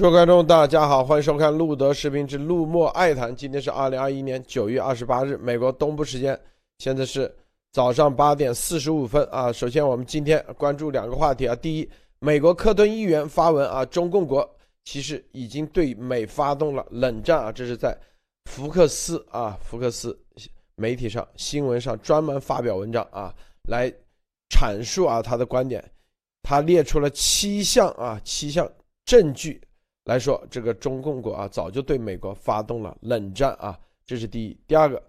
诸位观众，大家好，欢迎收看路德视频之路莫爱谈。今天是二零二一年九月二十八日，美国东部时间，现在是早上八点四十五分啊。首先，我们今天关注两个话题啊。第一，美国科顿议员发文啊，中共国其实已经对美发动了冷战啊。这是在福克斯啊，福克斯媒体上新闻上专门发表文章啊，来阐述啊他的观点。他列出了七项啊，七项证据。来说，这个中共国啊，早就对美国发动了冷战啊，这是第一。第二个，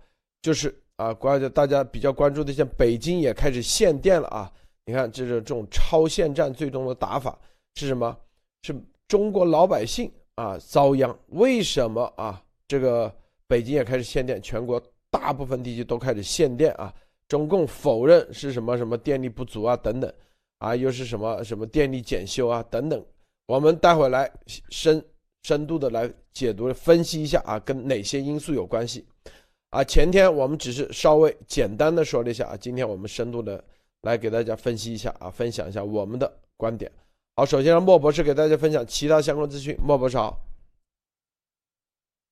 就是啊，关于大家比较关注的，像北京也开始限电了啊。你看，这是这种超限战最终的打法是什么？是中国老百姓啊遭殃。为什么啊？这个北京也开始限电，全国大部分地区都开始限电啊。中共否认是什么什么电力不足啊等等，啊，又是什么什么电力检修啊等等。我们待会来深深度的来解读分析一下啊，跟哪些因素有关系啊？前天我们只是稍微简单的说了一下啊，今天我们深度的来给大家分析一下啊，分享一下我们的观点。好，首先让莫博士给大家分享其他相关资讯。莫博士好。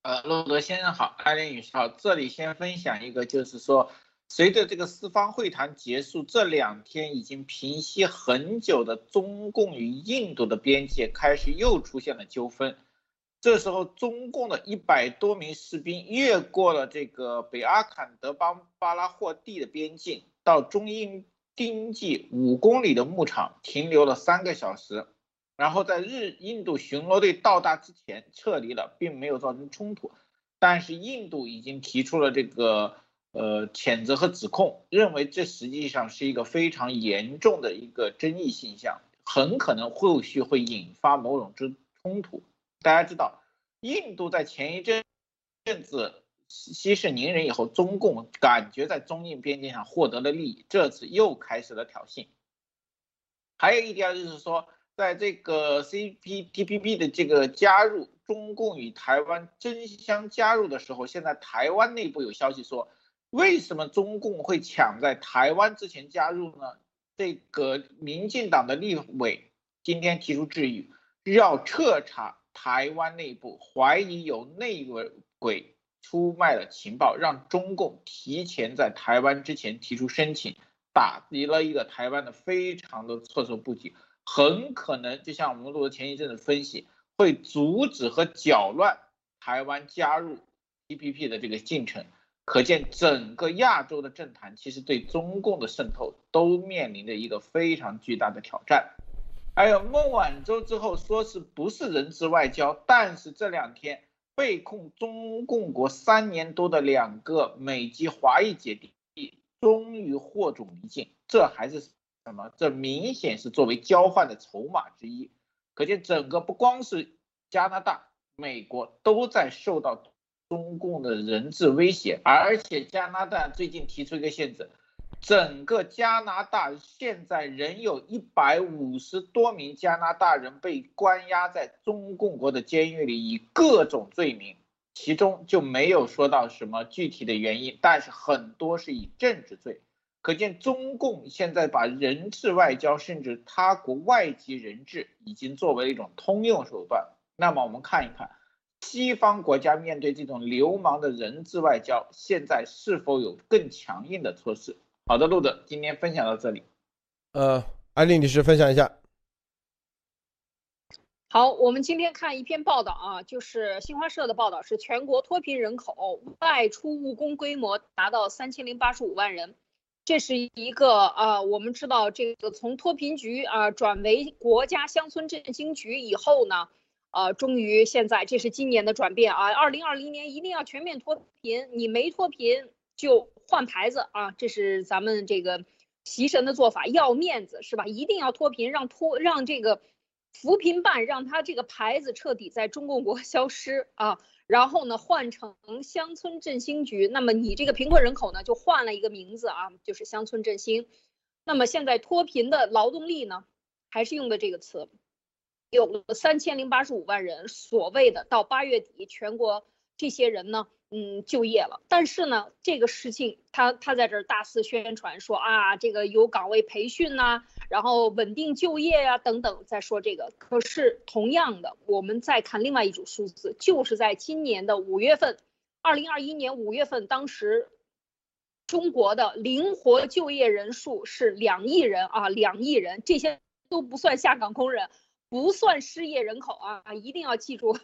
呃，洛德先生好，艾琳女士好。这里先分享一个，就是说。随着这个四方会谈结束，这两天已经平息很久的中共与印度的边界开始又出现了纠纷。这时候，中共的一百多名士兵越过了这个北阿坎德邦巴拉霍地的边境，到中印边境五公里的牧场停留了三个小时，然后在日印度巡逻队到达之前撤离了，并没有造成冲突。但是，印度已经提出了这个。呃，谴责和指控，认为这实际上是一个非常严重的一个争议现象，很可能后续会引发某种之冲突。大家知道，印度在前一阵子息事宁人以后，中共感觉在中印边境上获得了利益，这次又开始了挑衅。还有一点就是说，在这个 CPTPP 的这个加入，中共与台湾争相加入的时候，现在台湾内部有消息说。为什么中共会抢在台湾之前加入呢？这个民进党的立委今天提出质疑，要彻查台湾内部，怀疑有内鬼出卖了情报，让中共提前在台湾之前提出申请，打击了一个台湾的非常的措手不及，很可能就像我们录的前一阵的分析，会阻止和搅乱台湾加入 TPP 的这个进程。可见，整个亚洲的政坛其实对中共的渗透都面临着一个非常巨大的挑战。还有孟晚舟之后说是不是人质外交，但是这两天被控中共国三年多的两个美籍华裔姐弟终于获准离境，这还是什么？这明显是作为交换的筹码之一。可见，整个不光是加拿大、美国都在受到。中共的人质威胁，而且加拿大最近提出一个限制，整个加拿大现在仍有一百五十多名加拿大人被关押在中共国的监狱里，以各种罪名，其中就没有说到什么具体的原因，但是很多是以政治罪，可见中共现在把人质外交，甚至他国外籍人质，已经作为一种通用手段。那么我们看一看。西方国家面对这种流氓的人质外交，现在是否有更强硬的措施？好的，路德，今天分享到这里。呃，安利女士分享一下。好，我们今天看一篇报道啊，就是新华社的报道，是全国脱贫人口外出务工规模达到三千零八十五万人，这是一个啊，我们知道这个从脱贫局啊转为国家乡村振兴局以后呢。呃，终于现在这是今年的转变啊！二零二零年一定要全面脱贫，你没脱贫就换牌子啊！这是咱们这个习神的做法，要面子是吧？一定要脱贫，让脱让这个扶贫办让他这个牌子彻底在中共国 消失啊！然后呢，换成乡村振兴局，那么你这个贫困人口呢就换了一个名字啊，就是乡村振兴。那么现在脱贫的劳动力呢，还是用的这个词。有三千零八十五万人，所谓的到八月底全国这些人呢，嗯，就业了。但是呢，这个事情他他在这儿大肆宣传说啊，这个有岗位培训呐，然后稳定就业呀等等，在说这个。可是同样的，我们再看另外一组数字，就是在今年的五月份，二零二一年五月份，当时中国的灵活就业人数是两亿人啊，两亿人，这些都不算下岗工人。不算失业人口啊，一定要记住，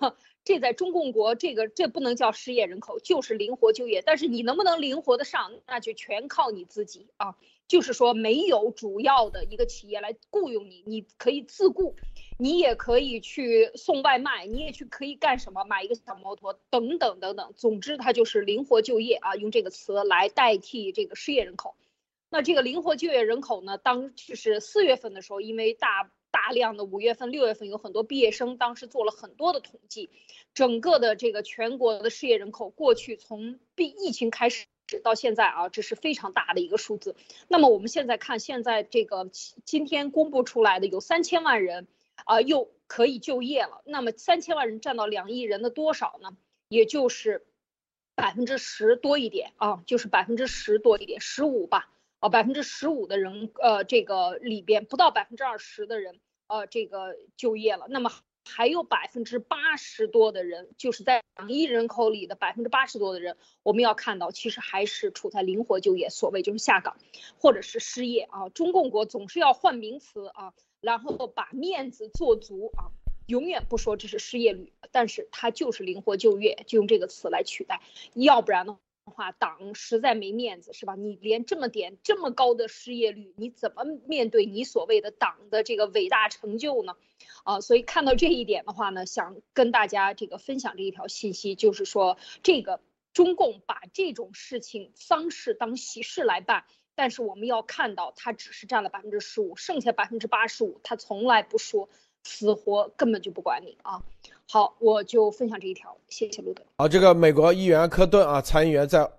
这在中共国这个这不能叫失业人口，就是灵活就业。但是你能不能灵活的上，那就全靠你自己啊。就是说没有主要的一个企业来雇佣你，你可以自雇，你也可以去送外卖，你也去可以干什么，买一个小摩托等等等等。总之，它就是灵活就业啊，用这个词来代替这个失业人口。那这个灵活就业人口呢，当就是四月份的时候，因为大。大量的五月份、六月份有很多毕业生，当时做了很多的统计，整个的这个全国的失业人口，过去从疫疫情开始到现在啊，这是非常大的一个数字。那么我们现在看，现在这个今天公布出来的有三千万人啊，又可以就业了。那么三千万人占到两亿人的多少呢？也就是百分之十多一点啊，就是百分之十多一点，十五吧。啊，百分之十五的人，呃，这个里边不到百分之二十的人，呃，这个就业了。那么还有百分之八十多的人，就是在两亿人口里的百分之八十多的人，我们要看到，其实还是处在灵活就业，所谓就是下岗或者是失业啊。中共国总是要换名词啊，然后把面子做足啊，永远不说这是失业率，但是它就是灵活就业，就用这个词来取代，要不然呢？话党实在没面子是吧？你连这么点这么高的失业率，你怎么面对你所谓的党的这个伟大成就呢？啊，所以看到这一点的话呢，想跟大家这个分享这一条信息，就是说这个中共把这种事情丧事当喜事来办，但是我们要看到他只是占了百分之十五，剩下百分之八十五他从来不说，死活根本就不管你啊。好，我就分享这一条，谢谢路德。好，这个美国议员科顿啊，参议员在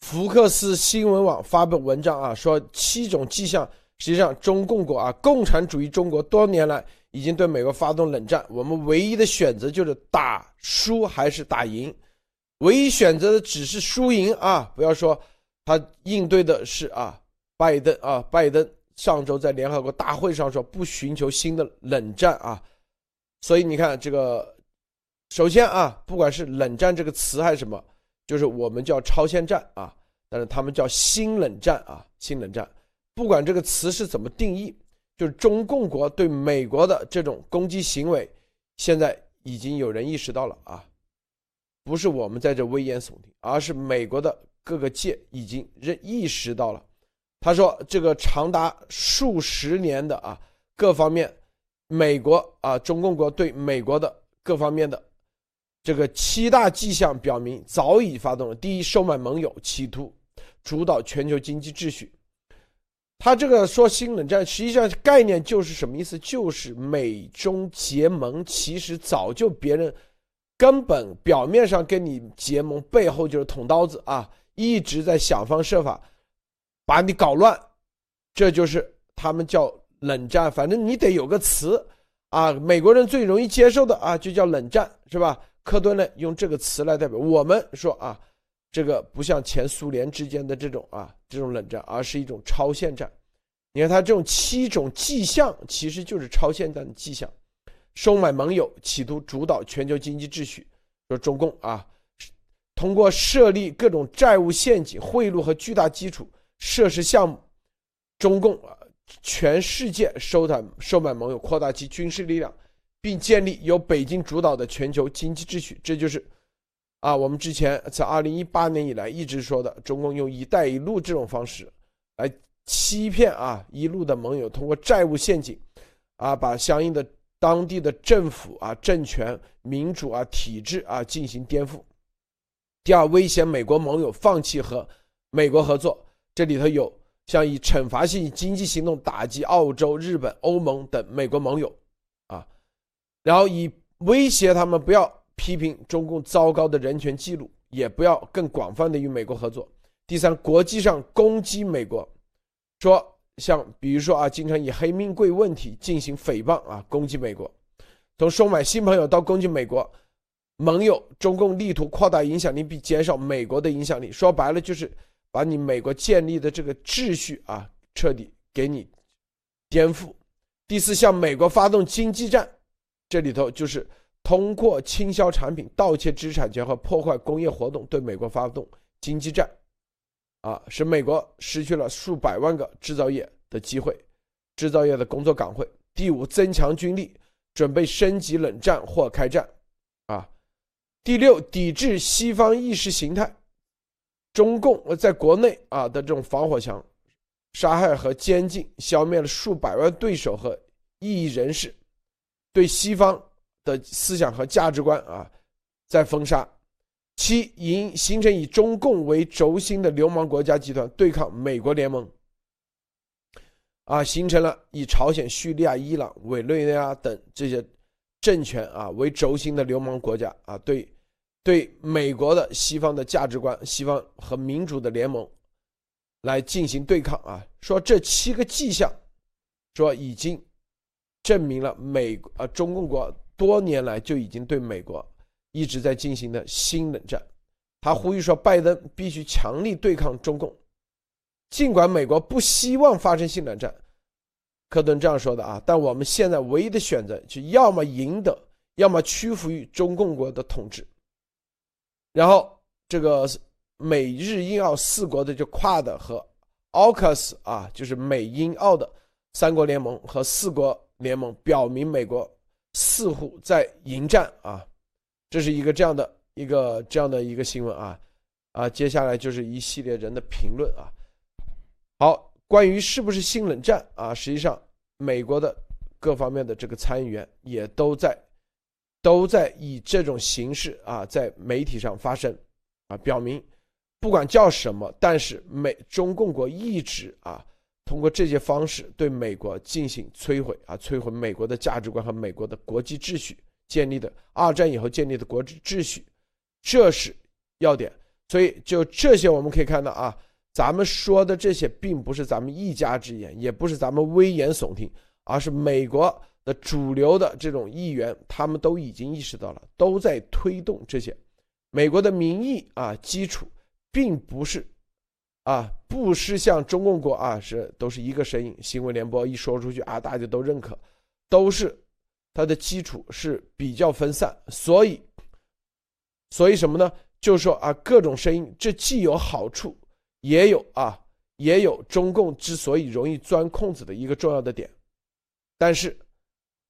福克斯新闻网发布文章啊，说七种迹象，实际上中共国啊，共产主义中国多年来已经对美国发动冷战，我们唯一的选择就是打输还是打赢，唯一选择的只是输赢啊，不要说他应对的是啊，拜登啊，拜登上周在联合国大会上说不寻求新的冷战啊，所以你看这个。首先啊，不管是冷战这个词还是什么，就是我们叫超限战啊，但是他们叫新冷战啊，新冷战。不管这个词是怎么定义，就是中共国对美国的这种攻击行为，现在已经有人意识到了啊，不是我们在这危言耸听，而是美国的各个界已经认意识到了。他说，这个长达数十年的啊，各方面，美国啊，中共国对美国的各方面的。这个七大迹象表明，早已发动了第一收买盟友，企图主导全球经济秩序。他这个说新冷战，实际上概念就是什么意思？就是美中结盟，其实早就别人根本表面上跟你结盟，背后就是捅刀子啊，一直在想方设法把你搞乱。这就是他们叫冷战，反正你得有个词啊，美国人最容易接受的啊，就叫冷战，是吧？科顿呢，用这个词来代表我们说啊，这个不像前苏联之间的这种啊这种冷战，而是一种超限战。你看他这种七种迹象，其实就是超限战的迹象。收买盟友，企图主导全球经济秩序。说中共啊，通过设立各种债务陷阱、贿赂和巨大基础设施项目，中共啊，全世界收买收买盟友，扩大其军事力量。并建立由北京主导的全球经济秩序，这就是，啊，我们之前在二零一八年以来一直说的，中共用“一带一路”这种方式来欺骗啊一路的盟友，通过债务陷阱，啊，把相应的当地的政府啊、政权、民主啊、体制啊进行颠覆。第二，威胁美国盟友放弃和美国合作，这里头有像以惩罚性经济行动打击澳洲、日本、欧盟等美国盟友。然后以威胁他们不要批评中共糟糕的人权记录，也不要更广泛的与美国合作。第三，国际上攻击美国，说像比如说啊，经常以黑命贵问题进行诽谤啊，攻击美国，从收买新朋友到攻击美国，盟友，中共力图扩大影响力并减少美国的影响力。说白了就是把你美国建立的这个秩序啊，彻底给你颠覆。第四，向美国发动经济战，这里头就是通过倾销产品、盗窃知识产权和破坏工业活动对美国发动经济战，啊，使美国失去了数百万个制造业的机会、制造业的工作岗位。第五，增强军力，准备升级冷战或开战，啊。第六，抵制西方意识形态，中共在国内啊的这种防火墙。杀害和监禁，消灭了数百万对手和异议人士，对西方的思想和价值观啊，在封杀。七，形形成以中共为轴心的流氓国家集团对抗美国联盟，啊，形成了以朝鲜、叙利亚、伊朗、委内瑞拉等这些政权啊为轴心的流氓国家啊，对对美国的西方的价值观、西方和民主的联盟。来进行对抗啊！说这七个迹象，说已经证明了美啊中共国多年来就已经对美国一直在进行的新冷战。他呼吁说，拜登必须强力对抗中共，尽管美国不希望发生新冷战，科顿这样说的啊。但我们现在唯一的选择，就要么赢得，要么屈服于中共国的统治。然后这个。美日英澳四国的就 QUAD 和 AUKUS 啊，就是美英澳的三国联盟和四国联盟，表明美国似乎在迎战啊，这是一个这样的一个这样的一个新闻啊啊，接下来就是一系列人的评论啊。好，关于是不是新冷战啊，实际上美国的各方面的这个参议员也都在都在以这种形式啊，在媒体上发声啊，表明。不管叫什么，但是美中共国一直啊，通过这些方式对美国进行摧毁啊，摧毁美国的价值观和美国的国际秩序建立的二战以后建立的国际秩序，这是要点。所以就这些我们可以看到啊，咱们说的这些并不是咱们一家之言，也不是咱们危言耸听，而是美国的主流的这种议员，他们都已经意识到了，都在推动这些美国的民意啊基础。并不是，啊，不是像中共国啊，是都是一个声音。新闻联播一说出去啊，大家都认可，都是它的基础是比较分散，所以，所以什么呢？就是说啊，各种声音，这既有好处，也有啊，也有中共之所以容易钻空子的一个重要的点。但是，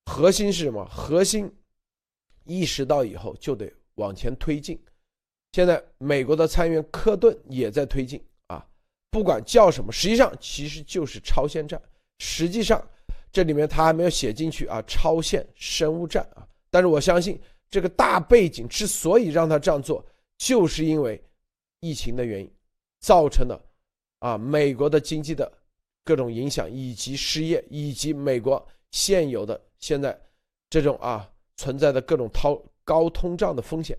核心是什么？核心意识到以后就得往前推进。现在美国的参议员科顿也在推进，不管叫什么，实际上其实就是超限战。实际上，这里面他还没有写进去啊，超限生物战啊。但是我相信这个大背景之所以让他这样做，就是因为疫情的原因造成的啊，美国的经济的各种影响，以及失业，以及美国现有的现在这种啊存在的各种高高通胀的风险。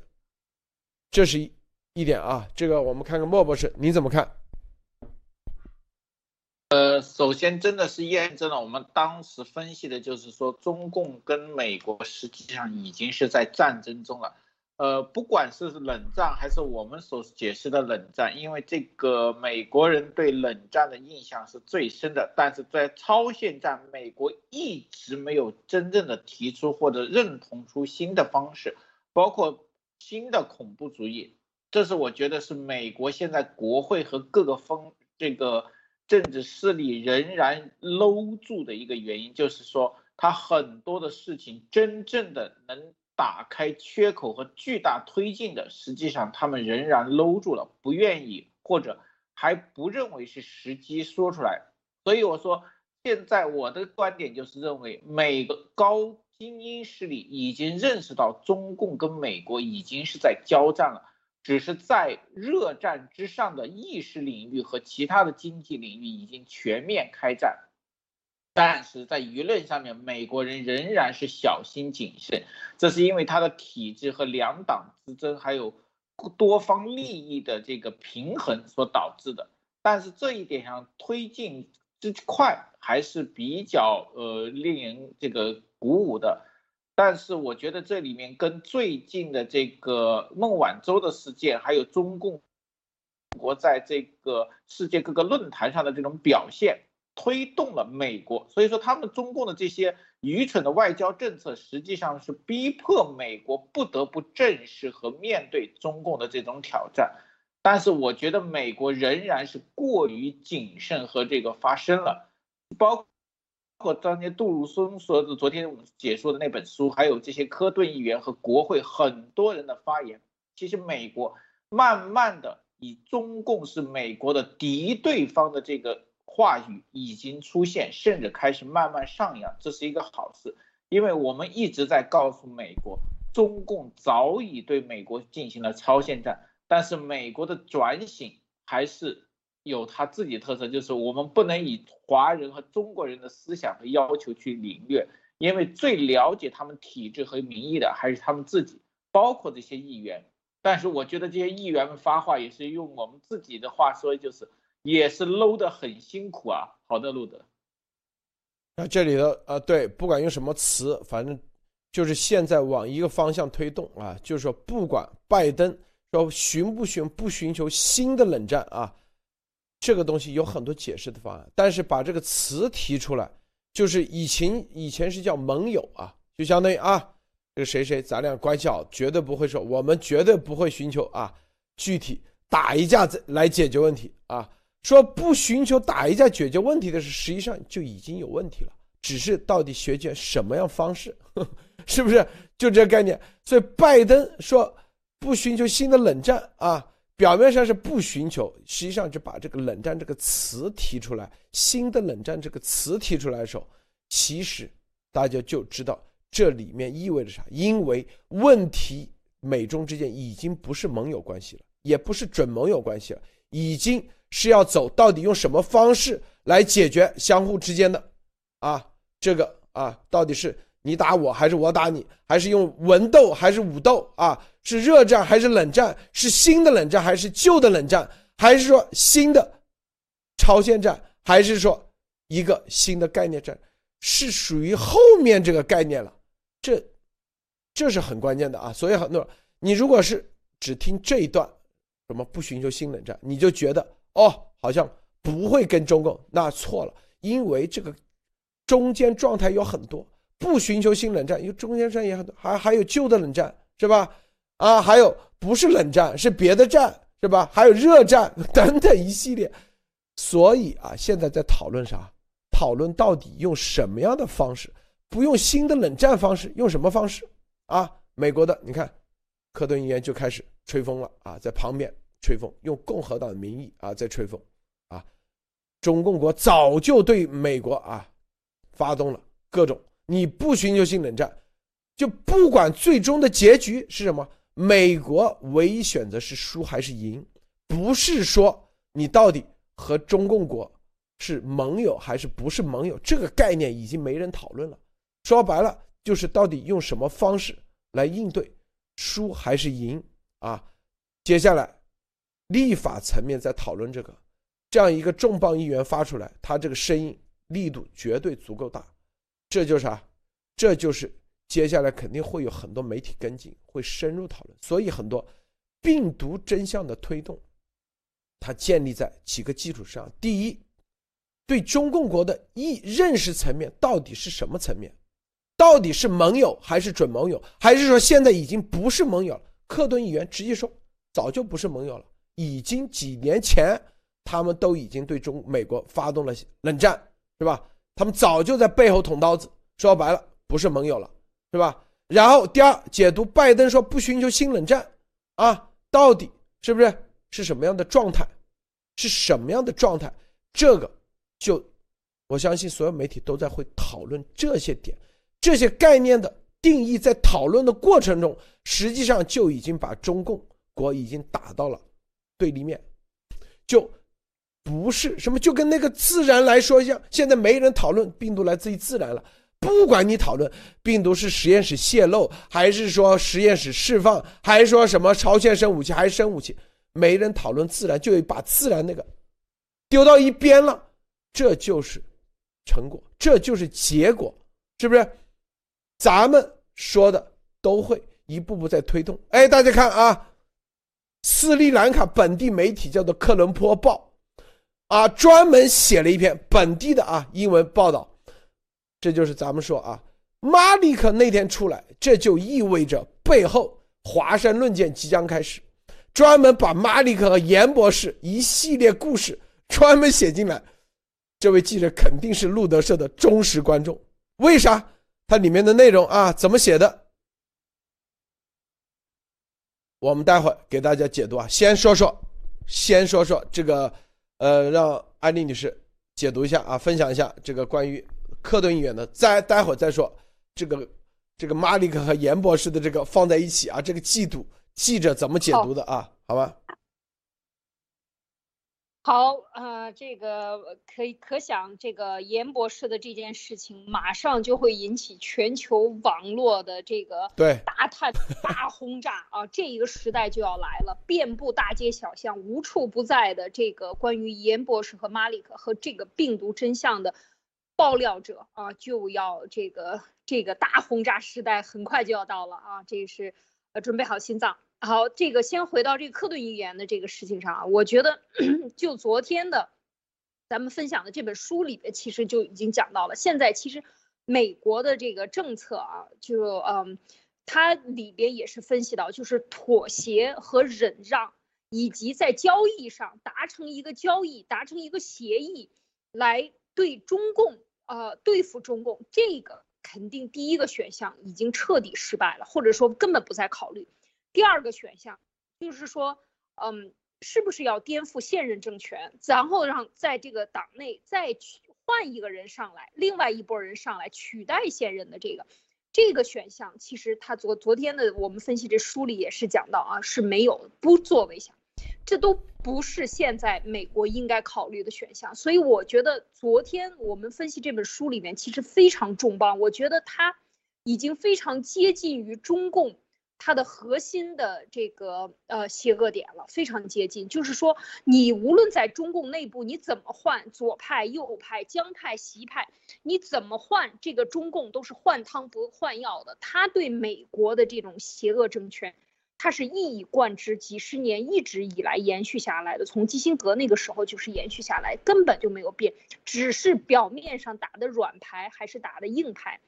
这是一一点啊，这个我们看看莫博士你怎么看？呃，首先真的是验证了我们当时分析的，就是说中共跟美国实际上已经是在战争中了。呃，不管是冷战还是我们所解释的冷战，因为这个美国人对冷战的印象是最深的，但是在超限战，美国一直没有真正的提出或者认同出新的方式，包括。新的恐怖主义，这是我觉得是美国现在国会和各个风这个政治势力仍然搂住的一个原因，就是说他很多的事情真正的能打开缺口和巨大推进的，实际上他们仍然搂住了，不愿意或者还不认为是时机说出来。所以我说，现在我的观点就是认为每个高。精英势力已经认识到中共跟美国已经是在交战了，只是在热战之上的意识领域和其他的经济领域已经全面开战，但是在舆论上面，美国人仍然是小心谨慎，这是因为他的体制和两党之争，还有多方利益的这个平衡所导致的。但是这一点上推进之快还是比较呃令人这个。鼓舞的，但是我觉得这里面跟最近的这个孟晚舟的事件，还有中共国在这个世界各个论坛上的这种表现，推动了美国。所以说，他们中共的这些愚蠢的外交政策，实际上是逼迫美国不得不正视和面对中共的这种挑战。但是，我觉得美国仍然是过于谨慎和这个发声了，包。包括当年杜鲁松说的，昨天我们解说的那本书，还有这些科顿议员和国会很多人的发言，其实美国慢慢的以中共是美国的敌对方的这个话语已经出现，甚至开始慢慢上扬，这是一个好事，因为我们一直在告诉美国，中共早已对美国进行了超限战，但是美国的转型还是。有他自己特色，就是我们不能以华人和中国人的思想和要求去领略，因为最了解他们体制和民意的还是他们自己，包括这些议员。但是我觉得这些议员们发话也是用我们自己的话说，就是也是搂得很辛苦啊。好的，路德。那这里的啊，对，不管用什么词，反正就是现在往一个方向推动啊，就是说不管拜登说寻不寻不寻求新的冷战啊。这个东西有很多解释的方案，但是把这个词提出来，就是以前以前是叫盟友啊，就相当于啊，这个谁谁咱俩关系好，绝对不会说我们绝对不会寻求啊，具体打一架子来解决问题啊，说不寻求打一架解决问题的是，实际上就已经有问题了，只是到底学决什么样方式，是不是就这概念？所以拜登说不寻求新的冷战啊。表面上是不寻求，实际上就把这个“冷战”这个词提出来，新的冷战这个词提出来的时候，其实大家就知道这里面意味着啥。因为问题，美中之间已经不是盟友关系了，也不是准盟友关系了，已经是要走到底用什么方式来解决相互之间的，啊，这个啊，到底是。你打我还是我打你？还是用文斗还是武斗啊？是热战还是冷战？是新的冷战还是旧的冷战？还是说新的朝鲜战？还是说一个新的概念战？是属于后面这个概念了，这这是很关键的啊！所以很多你如果是只听这一段，什么不寻求新冷战，你就觉得哦，好像不会跟中共，那错了，因为这个中间状态有很多。不寻求新冷战，因为中间战也很多，还还有旧的冷战，是吧？啊，还有不是冷战，是别的战，是吧？还有热战 等等一系列。所以啊，现在在讨论啥？讨论到底用什么样的方式？不用新的冷战方式，用什么方式？啊，美国的，你看，克顿议员就开始吹风了啊，在旁边吹风，用共和党的名义啊在吹风啊。中共国早就对美国啊发动了各种。你不寻求新冷战，就不管最终的结局是什么，美国唯一选择是输还是赢，不是说你到底和中共国是盟友还是不是盟友，这个概念已经没人讨论了。说白了，就是到底用什么方式来应对，输还是赢啊？接下来，立法层面在讨论这个，这样一个重磅议员发出来，他这个声音力度绝对足够大。这就是啥？这就是接下来肯定会有很多媒体跟进，会深入讨论。所以很多病毒真相的推动，它建立在几个基础上：第一，对中共国的意认识层面到底是什么层面？到底是盟友还是准盟友？还是说现在已经不是盟友了？克顿议员直接说，早就不是盟友了，已经几年前他们都已经对中美国发动了冷战，是吧？他们早就在背后捅刀子，说白了不是盟友了，是吧？然后第二解读拜登说不寻求新冷战，啊，到底是不是是什么样的状态？是什么样的状态？这个就我相信所有媒体都在会讨论这些点，这些概念的定义在讨论的过程中，实际上就已经把中共国已经打到了对立面，就。不是什么，就跟那个自然来说一样。现在没人讨论病毒来自于自然了。不管你讨论病毒是实验室泄露，还是说实验室释放，还是说什么朝鲜生武器，还是生武器，没人讨论自然，就把自然那个丢到一边了。这就是成果，这就是结果，是不是？咱们说的都会一步步在推动。哎，大家看啊，斯里兰卡本地媒体叫做《科伦坡报》，啊，专门写了一篇本地的啊英文报道。这就是咱们说啊，马里克那天出来，这就意味着背后华山论剑即将开始。专门把马里克和严博士一系列故事专门写进来。这位记者肯定是路德社的忠实观众。为啥？它里面的内容啊，怎么写的？我们待会给大家解读啊。先说说，先说说这个，呃，让安利女士解读一下啊，分享一下这个关于克顿议员的。再待会儿再说这个这个马里克和严博士的这个放在一起啊，这个季度记者怎么解读的啊？好吧。好，呃，这个可以可想，这个严博士的这件事情，马上就会引起全球网络的这个对大探大轰炸啊！这一个时代就要来了，遍布大街小巷，无处不在的这个关于严博士和马里克和这个病毒真相的爆料者啊，就要这个这个大轰炸时代很快就要到了啊！这是呃，准备好心脏。好，这个先回到这个克顿议员的这个事情上啊，我觉得 就昨天的咱们分享的这本书里边，其实就已经讲到了。现在其实美国的这个政策啊，就嗯，它里边也是分析到，就是妥协和忍让，以及在交易上达成一个交易，达成一个协议，来对中共呃对付中共，这个肯定第一个选项已经彻底失败了，或者说根本不再考虑。第二个选项就是说，嗯，是不是要颠覆现任政权，然后让在这个党内再换一个人上来，另外一拨人上来取代现任的这个这个选项，其实他昨昨天的我们分析这书里也是讲到啊，是没有不作为项，这都不是现在美国应该考虑的选项。所以我觉得昨天我们分析这本书里面其实非常重磅，我觉得它已经非常接近于中共。它的核心的这个呃邪恶点了，非常接近。就是说，你无论在中共内部你怎么换，左派、右派、江派、习派，你怎么换，这个中共都是换汤不换药的。他对美国的这种邪恶政权，他是一以贯之，几十年一直以来延续下来的。从基辛格那个时候就是延续下来，根本就没有变，只是表面上打的软牌还是打的硬牌。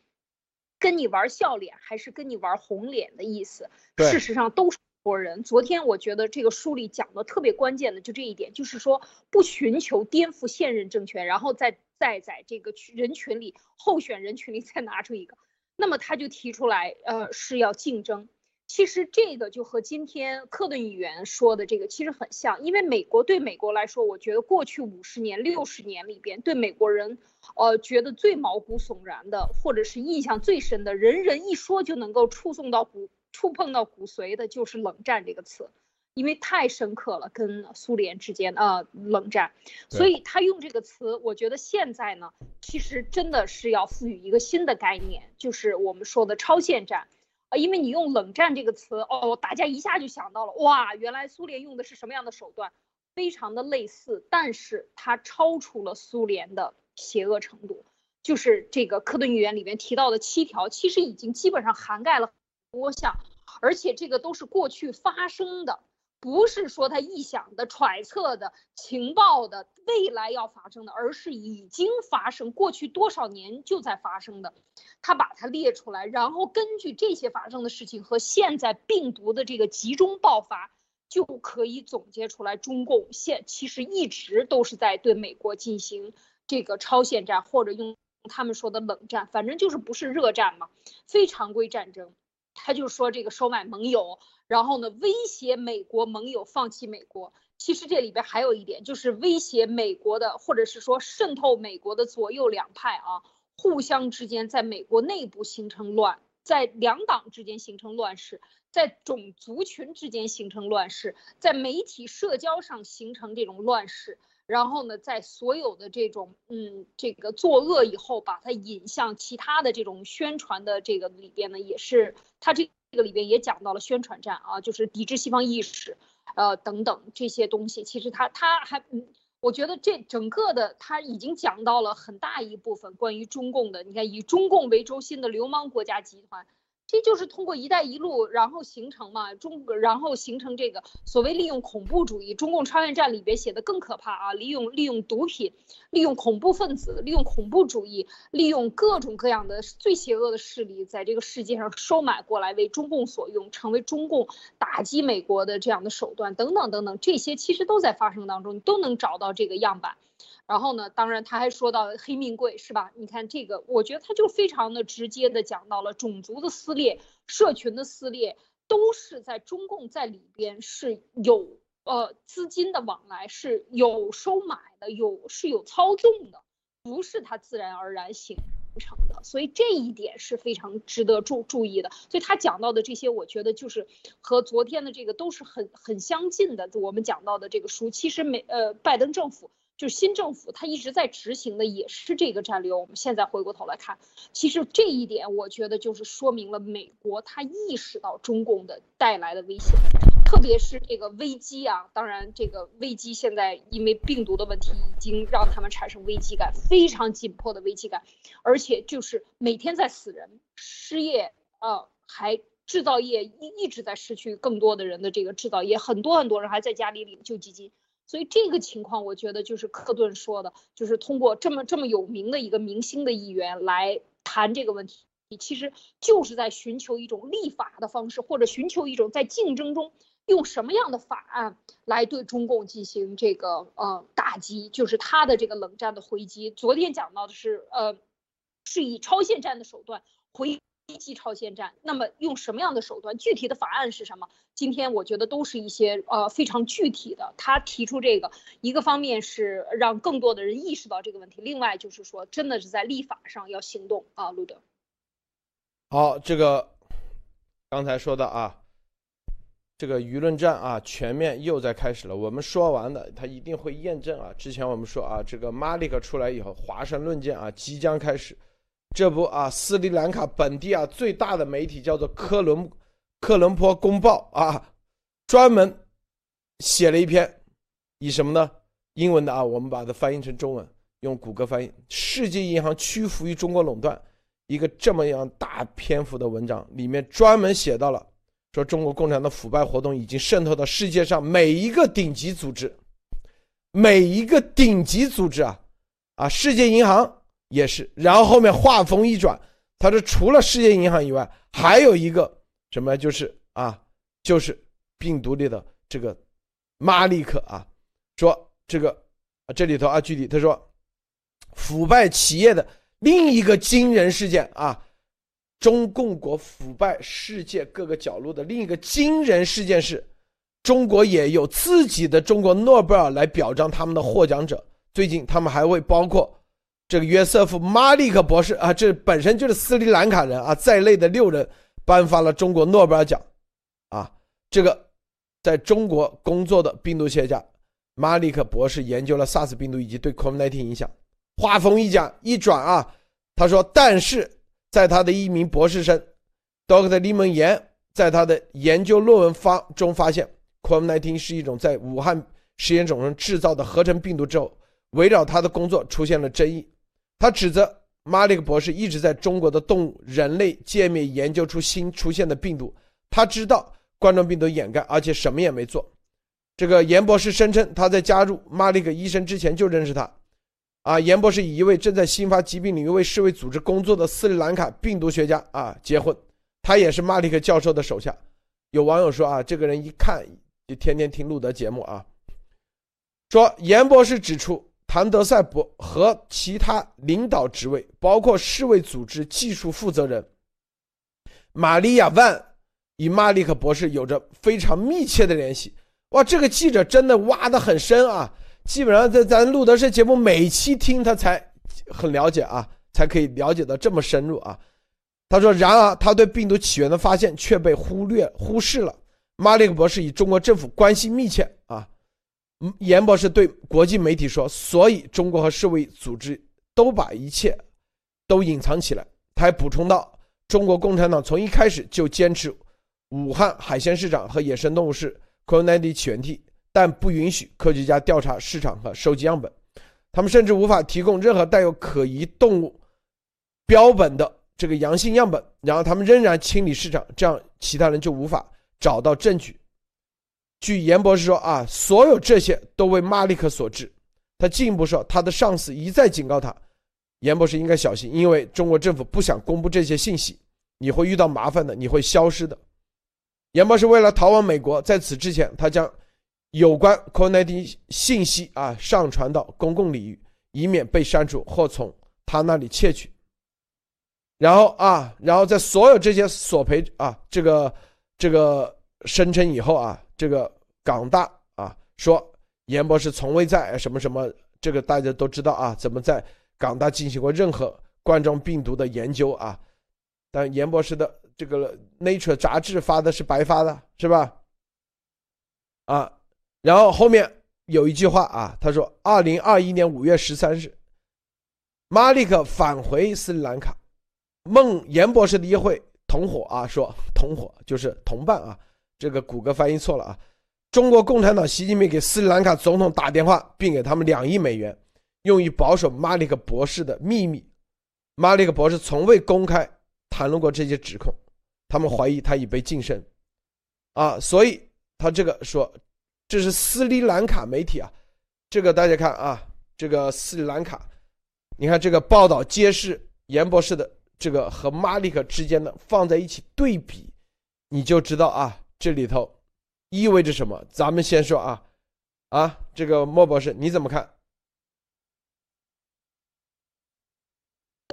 跟你玩笑脸还是跟你玩红脸的意思，事实上都是国人。昨天我觉得这个书里讲的特别关键的就这一点，就是说不寻求颠覆现任政权，然后再再在这个人群里候选人群里再拿出一个，那么他就提出来，呃，是要竞争。其实这个就和今天克顿议员说的这个其实很像，因为美国对美国来说，我觉得过去五十年、六十年里边，对美国人，呃，觉得最毛骨悚然的，或者是印象最深的，人人一说就能够触送到骨、触碰到骨髓的，就是“冷战”这个词，因为太深刻了，跟苏联之间呃冷战，所以他用这个词，我觉得现在呢，其实真的是要赋予一个新的概念，就是我们说的超限战。啊，因为你用“冷战”这个词，哦，大家一下就想到了，哇，原来苏联用的是什么样的手段，非常的类似，但是它超出了苏联的邪恶程度。就是这个科顿预言里面提到的七条，其实已经基本上涵盖了多项，而且这个都是过去发生的。不是说他臆想的、揣测的、情报的未来要发生的，而是已经发生、过去多少年就在发生的。他把它列出来，然后根据这些发生的事情和现在病毒的这个集中爆发，就可以总结出来，中共现其实一直都是在对美国进行这个超限战，或者用他们说的冷战，反正就是不是热战嘛，非常规战争。他就说这个收买盟友。然后呢，威胁美国盟友放弃美国。其实这里边还有一点，就是威胁美国的，或者是说渗透美国的左右两派啊，互相之间在美国内部形成乱，在两党之间形成乱世，在种族群之间形成乱世，在媒体社交上形成这种乱世。然后呢，在所有的这种嗯这个作恶以后，把它引向其他的这种宣传的这个里边呢，也是他这。这个里边也讲到了宣传战啊，就是抵制西方意识，呃等等这些东西。其实他他还嗯，我觉得这整个的他已经讲到了很大一部分关于中共的。你看，以中共为中心的流氓国家集团，这就是通过“一带一路”然后形成嘛，中然后形成这个所谓利用恐怖主义。中共穿越战里边写的更可怕啊，利用利用毒品，利用恐怖分子，利用恐怖主义，利用各种各样的最邪恶的势力，在这个世界上收买过来，为中共所用，成为中共打击美国的这样的手段等等等等，这些其实都在发生当中，你都能找到这个样板。然后呢？当然，他还说到黑命贵，是吧？你看这个，我觉得他就非常的直接的讲到了种族的撕裂、社群的撕裂，都是在中共在里边是有呃资金的往来，是有收买的，有是有操纵的，不是他自然而然形成的。所以这一点是非常值得注注意的。所以他讲到的这些，我觉得就是和昨天的这个都是很很相近的。我们讲到的这个书，其实美呃拜登政府。就是新政府，他一直在执行的也是这个战略。我们现在回过头来看，其实这一点，我觉得就是说明了美国他意识到中共的带来的危险，特别是这个危机啊。当然，这个危机现在因为病毒的问题，已经让他们产生危机感，非常紧迫的危机感，而且就是每天在死人、失业，呃，还制造业一一直在失去更多的人的这个制造业，很多很多人还在家里领救济金。所以这个情况，我觉得就是克顿说的，就是通过这么这么有名的一个明星的议员来谈这个问题，其实就是在寻求一种立法的方式，或者寻求一种在竞争中用什么样的法案来对中共进行这个呃打击，就是他的这个冷战的回击。昨天讲到的是，呃，是以超限战的手段回。一击超限战，那么用什么样的手段？具体的法案是什么？今天我觉得都是一些呃非常具体的。他提出这个，一个方面是让更多的人意识到这个问题，另外就是说，真的是在立法上要行动啊，路德。好，这个刚才说的啊，这个舆论战啊，全面又在开始了。我们说完的，他一定会验证啊。之前我们说啊，这个马里克出来以后，华盛论剑啊，即将开始。这不啊，斯里兰卡本地啊最大的媒体叫做科伦科伦坡公报啊，专门写了一篇，以什么呢？英文的啊，我们把它翻译成中文，用谷歌翻译。世界银行屈服于中国垄断，一个这么样大篇幅的文章，里面专门写到了，说中国共产党的腐败活动已经渗透到世界上每一个顶级组织，每一个顶级组织啊啊，世界银行。也是，然后后面话锋一转，他说除了世界银行以外，还有一个什么，就是啊，就是病毒里的这个马利克啊，说这个这里头啊，具体他说，腐败企业的另一个惊人事件啊，中共国腐败世界各个角落的另一个惊人事件是，中国也有自己的中国诺贝尔来表彰他们的获奖者，最近他们还会包括。这个约瑟夫·马利克博士啊，这本身就是斯里兰卡人啊，在内的六人颁发了中国诺贝尔奖，啊，这个在中国工作的病毒学家马利克博士研究了 SARS 病毒以及对 COVID-19 影响。话锋一讲一转啊，他说，但是在他的一名博士生 Dr. 李梦岩在他的研究论文发中发现，COVID-19 是一种在武汉实验中制造的合成病毒之后，围绕他的工作出现了争议。他指责马里克博士一直在中国的动物、人类界面研究出新出现的病毒。他知道冠状病毒掩盖，而且什么也没做。这个严博士声称，他在加入马里克医生之前就认识他。啊，严博士与一位正在新发疾病领域为世卫组织工作的斯里兰卡病毒学家啊结婚，他也是马里克教授的手下。有网友说啊，这个人一看就天天听路德节目啊。说严博士指出。谭德赛博和其他领导职位，包括世卫组织技术负责人玛利亚万，与马利克博士有着非常密切的联系。哇，这个记者真的挖得很深啊！基本上在咱路德社节目每期听他才很了解啊，才可以了解到这么深入啊。他说，然而他对病毒起源的发现却被忽略忽视了。马利克博士与中国政府关系密切啊。严博士对国际媒体说：“所以中国和世卫组织都把一切都隐藏起来。”他还补充道：“中国共产党从一开始就坚持武汉海鲜市场和野生动物是 COVID-19 起源地，但不允许科学家调查市场和收集样本。他们甚至无法提供任何带有可疑动物标本的这个阳性样本，然后他们仍然清理市场，这样其他人就无法找到证据。据严博士说啊，所有这些都为马利克所致。他进一步说，他的上司一再警告他，严博士应该小心，因为中国政府不想公布这些信息，你会遇到麻烦的，你会消失的。严博士为了逃往美国，在此之前，他将有关 COVID-19 信息啊上传到公共领域，以免被删除或从他那里窃取。然后啊，然后在所有这些索赔啊，这个这个声称以后啊，这个港大啊说严博士从未在什么什么，这个大家都知道啊，怎么在港大进行过任何冠状病毒的研究啊？但严博士的这个 Nature 杂志发的是白发的，是吧？啊，然后后面有一句话啊，他说，二零二一年五月十三日，马利克返回斯里兰卡。孟严博士的一会同伙啊，说同伙就是同伴啊，这个谷歌翻译错了啊。中国共产党习近平给斯里兰卡总统打电话，并给他们两亿美元，用于保守马里克博士的秘密。马里克博士从未公开谈论过这些指控，他们怀疑他已被晋升，啊，所以他这个说这是斯里兰卡媒体啊，这个大家看啊，这个斯里兰卡，你看这个报道揭示严博士的。这个和马利克之间的放在一起对比，你就知道啊，这里头意味着什么。咱们先说啊，啊，这个莫博士你怎么看？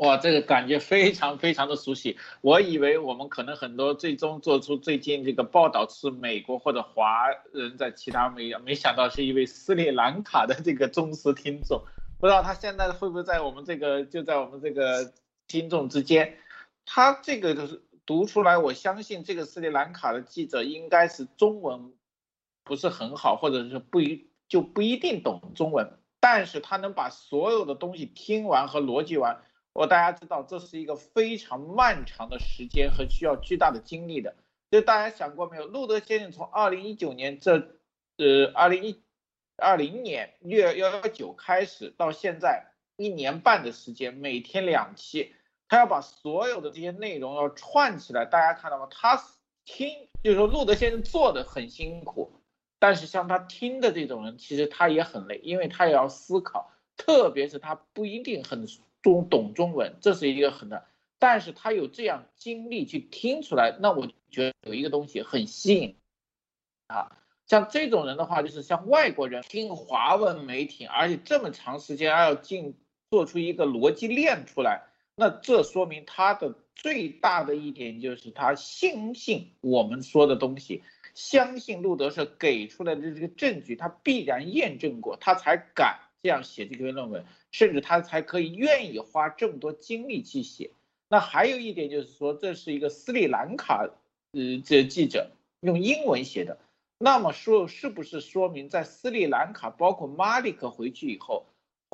哇，这个感觉非常非常的熟悉。我以为我们可能很多最终做出最近这个报道是美国或者华人在其他没没想到是一位斯里兰卡的这个忠实听众，不知道他现在会不会在我们这个就在我们这个。听众之间，他这个就是读出来，我相信这个斯里兰卡的记者应该是中文不是很好，或者是不一就不一定懂中文，但是他能把所有的东西听完和逻辑完。我大家知道，这是一个非常漫长的时间和需要巨大的精力的。就大家想过没有，路德先生从二零一九年这呃二零一二零年六月幺幺九开始到现在。一年半的时间，每天两期，他要把所有的这些内容要串起来，大家看到吗？他听，就是说路德先生做的很辛苦，但是像他听的这种人，其实他也很累，因为他也要思考，特别是他不一定很中懂中文，这是一个很的，但是他有这样精力去听出来，那我觉得有一个东西很吸引啊。像这种人的话，就是像外国人听华文媒体，而且这么长时间还要进。做出一个逻辑链出来，那这说明他的最大的一点就是他相信我们说的东西，相信路德社给出来的这个证据，他必然验证过，他才敢这样写这篇论文，甚至他才可以愿意花这么多精力去写。那还有一点就是说，这是一个斯里兰卡呃这记者用英文写的，那么说是不是说明在斯里兰卡，包括马里克回去以后？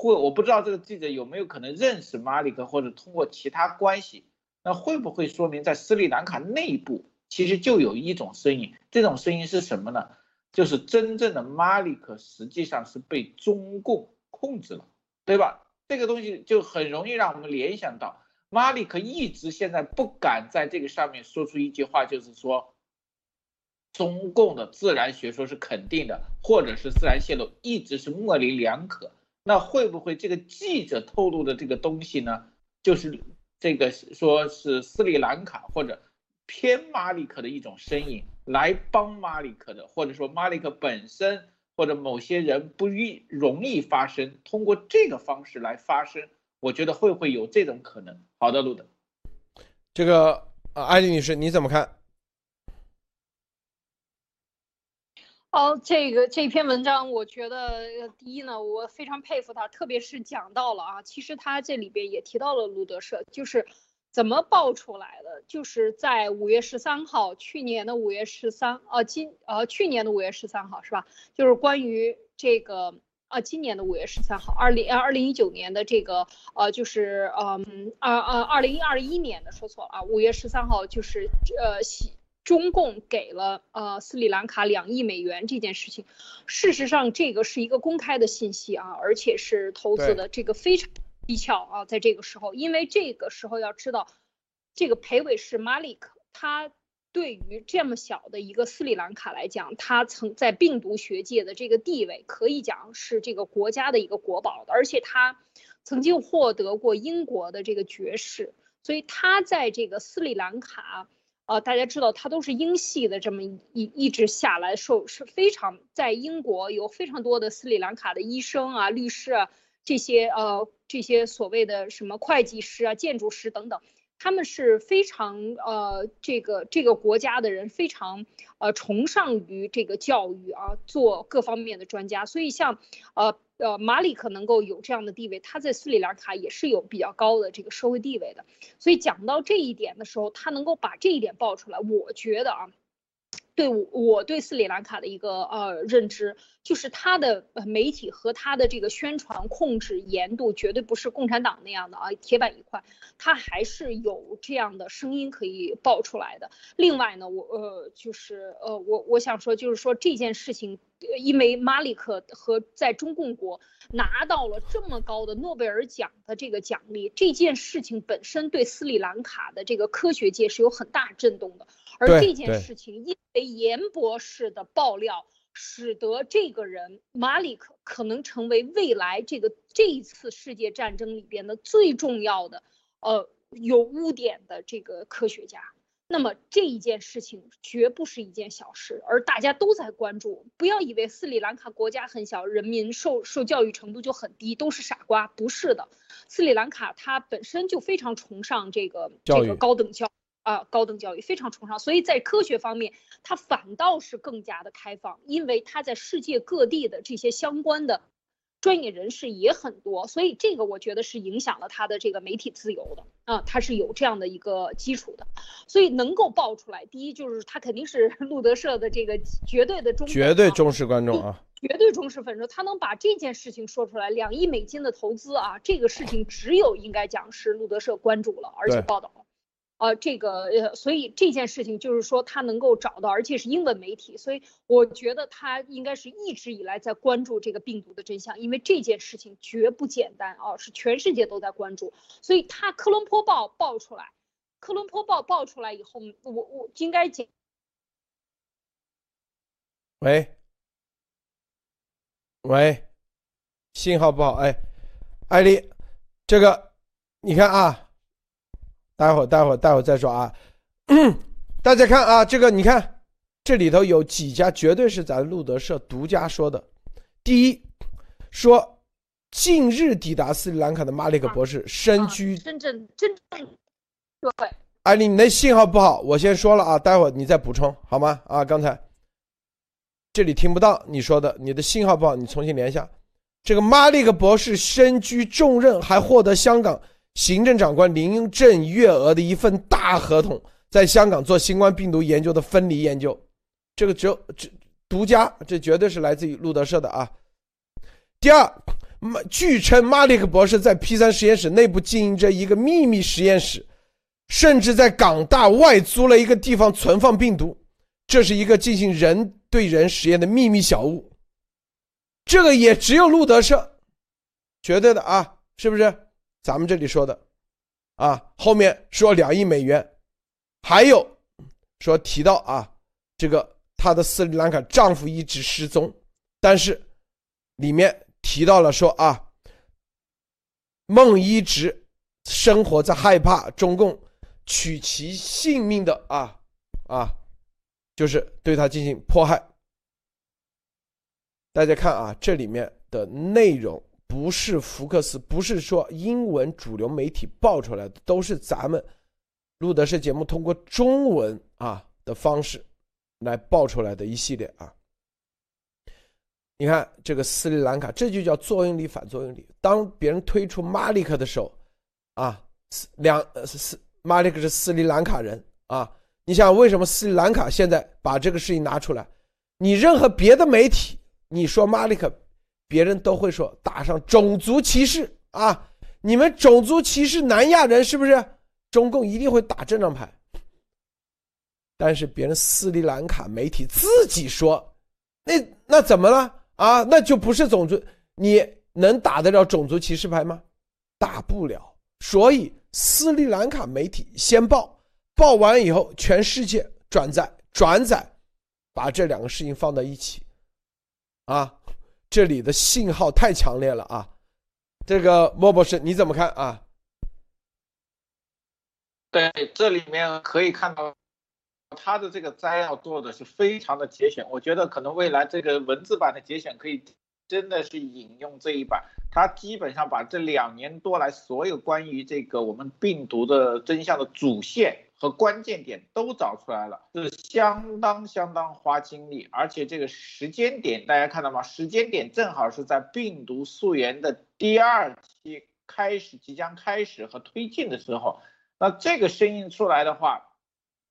会，我不知道这个记者有没有可能认识马里克，或者通过其他关系，那会不会说明在斯里兰卡内部其实就有一种声音？这种声音是什么呢？就是真正的马里克实际上是被中共控制了，对吧？这个东西就很容易让我们联想到，马里克一直现在不敢在这个上面说出一句话，就是说中共的自然学说是肯定的，或者是自然泄露一直是模棱两可。那会不会这个记者透露的这个东西呢？就是这个说是斯里兰卡或者偏马里克的一种声音来帮马里克的，或者说马里克本身或者某些人不易容易发声，通过这个方式来发声，我觉得会不会有这种可能？好的，路德，这个啊，艾丽女士你怎么看？好，这个这篇文章，我觉得第一呢，我非常佩服他，特别是讲到了啊，其实他这里边也提到了路德社，就是怎么爆出来的，就是在五月十三号，去年的五月十三，呃，今呃去年的五月十三号是吧？就是关于这个啊，今年的五月十三号，二零二零一九年的这个呃，就是嗯二二二零二一年的说错了啊，五月十三号就是呃中共给了呃斯里兰卡两亿美元这件事情，事实上这个是一个公开的信息啊，而且是投资的这个非常蹊跷啊，在这个时候，因为这个时候要知道，这个裴伟是马里克，他对于这么小的一个斯里兰卡来讲，他曾在病毒学界的这个地位，可以讲是这个国家的一个国宝的，而且他曾经获得过英国的这个爵士，所以他在这个斯里兰卡。呃，大家知道他都是英系的，这么一一直下来受是非常在英国有非常多的斯里兰卡的医生啊、律师啊这些呃这些所谓的什么会计师啊、建筑师等等，他们是非常呃这个这个国家的人非常呃崇尚于这个教育啊，做各方面的专家，所以像呃。呃，马里克能够有这样的地位，他在斯里兰卡也是有比较高的这个社会地位的。所以讲到这一点的时候，他能够把这一点爆出来，我觉得啊。对我对斯里兰卡的一个呃认知，就是他的媒体和他的这个宣传控制严度绝对不是共产党那样的啊铁板一块，他还是有这样的声音可以爆出来的。另外呢，我呃就是呃我我想说就是说这件事情，因为马里克和在中共国拿到了这么高的诺贝尔奖的这个奖励，这件事情本身对斯里兰卡的这个科学界是有很大震动的。而这件事情因为严博士的爆料，使得这个人马里克可能成为未来这个这一次世界战争里边的最重要的，呃，有污点的这个科学家。那么这一件事情绝不是一件小事，而大家都在关注。不要以为斯里兰卡国家很小，人民受受教育程度就很低，都是傻瓜。不是的，斯里兰卡它本身就非常崇尚这个这个高等教。啊，高等教育非常崇尚，所以在科学方面，它反倒是更加的开放，因为它在世界各地的这些相关的专业人士也很多，所以这个我觉得是影响了他的这个媒体自由的啊，他是有这样的一个基础的，所以能够爆出来，第一就是他肯定是路德社的这个绝对的忠绝对忠实观众啊，绝对忠实粉丝，他能把这件事情说出来，两亿美金的投资啊，这个事情只有应该讲是路德社关注了，而且报道。呃，这个呃，所以这件事情就是说他能够找到，而且是英文媒体，所以我觉得他应该是一直以来在关注这个病毒的真相，因为这件事情绝不简单啊，是全世界都在关注，所以他科伦坡报报出来，科伦坡报报出来以后，我我应该讲，喂，喂，信号不好，哎，艾丽，这个你看啊。待会儿，待会儿，待会儿再说啊！大家看啊，这个你看，这里头有几家绝对是咱路德社独家说的。第一，说近日抵达斯里兰卡的马里克博士身居真正真正对。哎，你那信号不好，我先说了啊，待会儿你再补充好吗？啊，刚才这里听不到你说的，你的信号不好，你重新连一下。这个马利克博士身居重任，还获得香港。行政长官林郑月娥的一份大合同，在香港做新冠病毒研究的分离研究，这个只有这独家，这绝对是来自于路德社的啊。第二，据称马里克博士在 P 三实验室内部经营着一个秘密实验室，甚至在港大外租了一个地方存放病毒，这是一个进行人对人实验的秘密小屋。这个也只有路德社，绝对的啊，是不是？咱们这里说的，啊，后面说两亿美元，还有说提到啊，这个她的斯里兰卡丈夫一直失踪，但是里面提到了说啊，孟一直生活在害怕中共取其性命的啊啊，就是对他进行迫害。大家看啊，这里面的内容。不是福克斯，不是说英文主流媒体爆出来的，都是咱们录的是节目通过中文啊的方式来爆出来的一系列啊。你看这个斯里兰卡，这就叫作用力反作用力。当别人推出马里克的时候，啊，两呃斯马里克是斯里兰卡人啊。你想为什么斯里兰卡现在把这个事情拿出来？你任何别的媒体，你说马里克。别人都会说打上种族歧视啊！你们种族歧视南亚人是不是？中共一定会打这张牌。但是别人斯里兰卡媒体自己说，那那怎么了啊？那就不是种族，你能打得了种族歧视牌吗？打不了。所以斯里兰卡媒体先报，报完以后，全世界转载转载，把这两个事情放到一起，啊，这里的信号太强烈了啊！这个莫博士你怎么看啊？对，这里面可以看到。他的这个摘要做的是非常的节选，我觉得可能未来这个文字版的节选可以真的是引用这一版，他基本上把这两年多来所有关于这个我们病毒的真相的主线和关键点都找出来了，是相当相当花精力，而且这个时间点大家看到吗？时间点正好是在病毒溯源的第二期开始即将开始和推进的时候，那这个声音出来的话。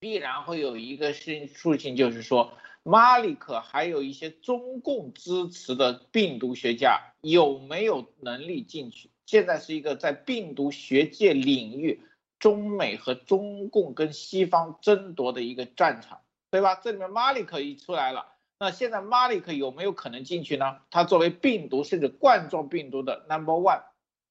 必然会有一个事情，就是说，马里克还有一些中共支持的病毒学家有没有能力进去？现在是一个在病毒学界领域，中美和中共跟西方争夺的一个战场，对吧？这里面马里克一出来了，那现在马里克有没有可能进去呢？他作为病毒甚至冠状病毒的 number one，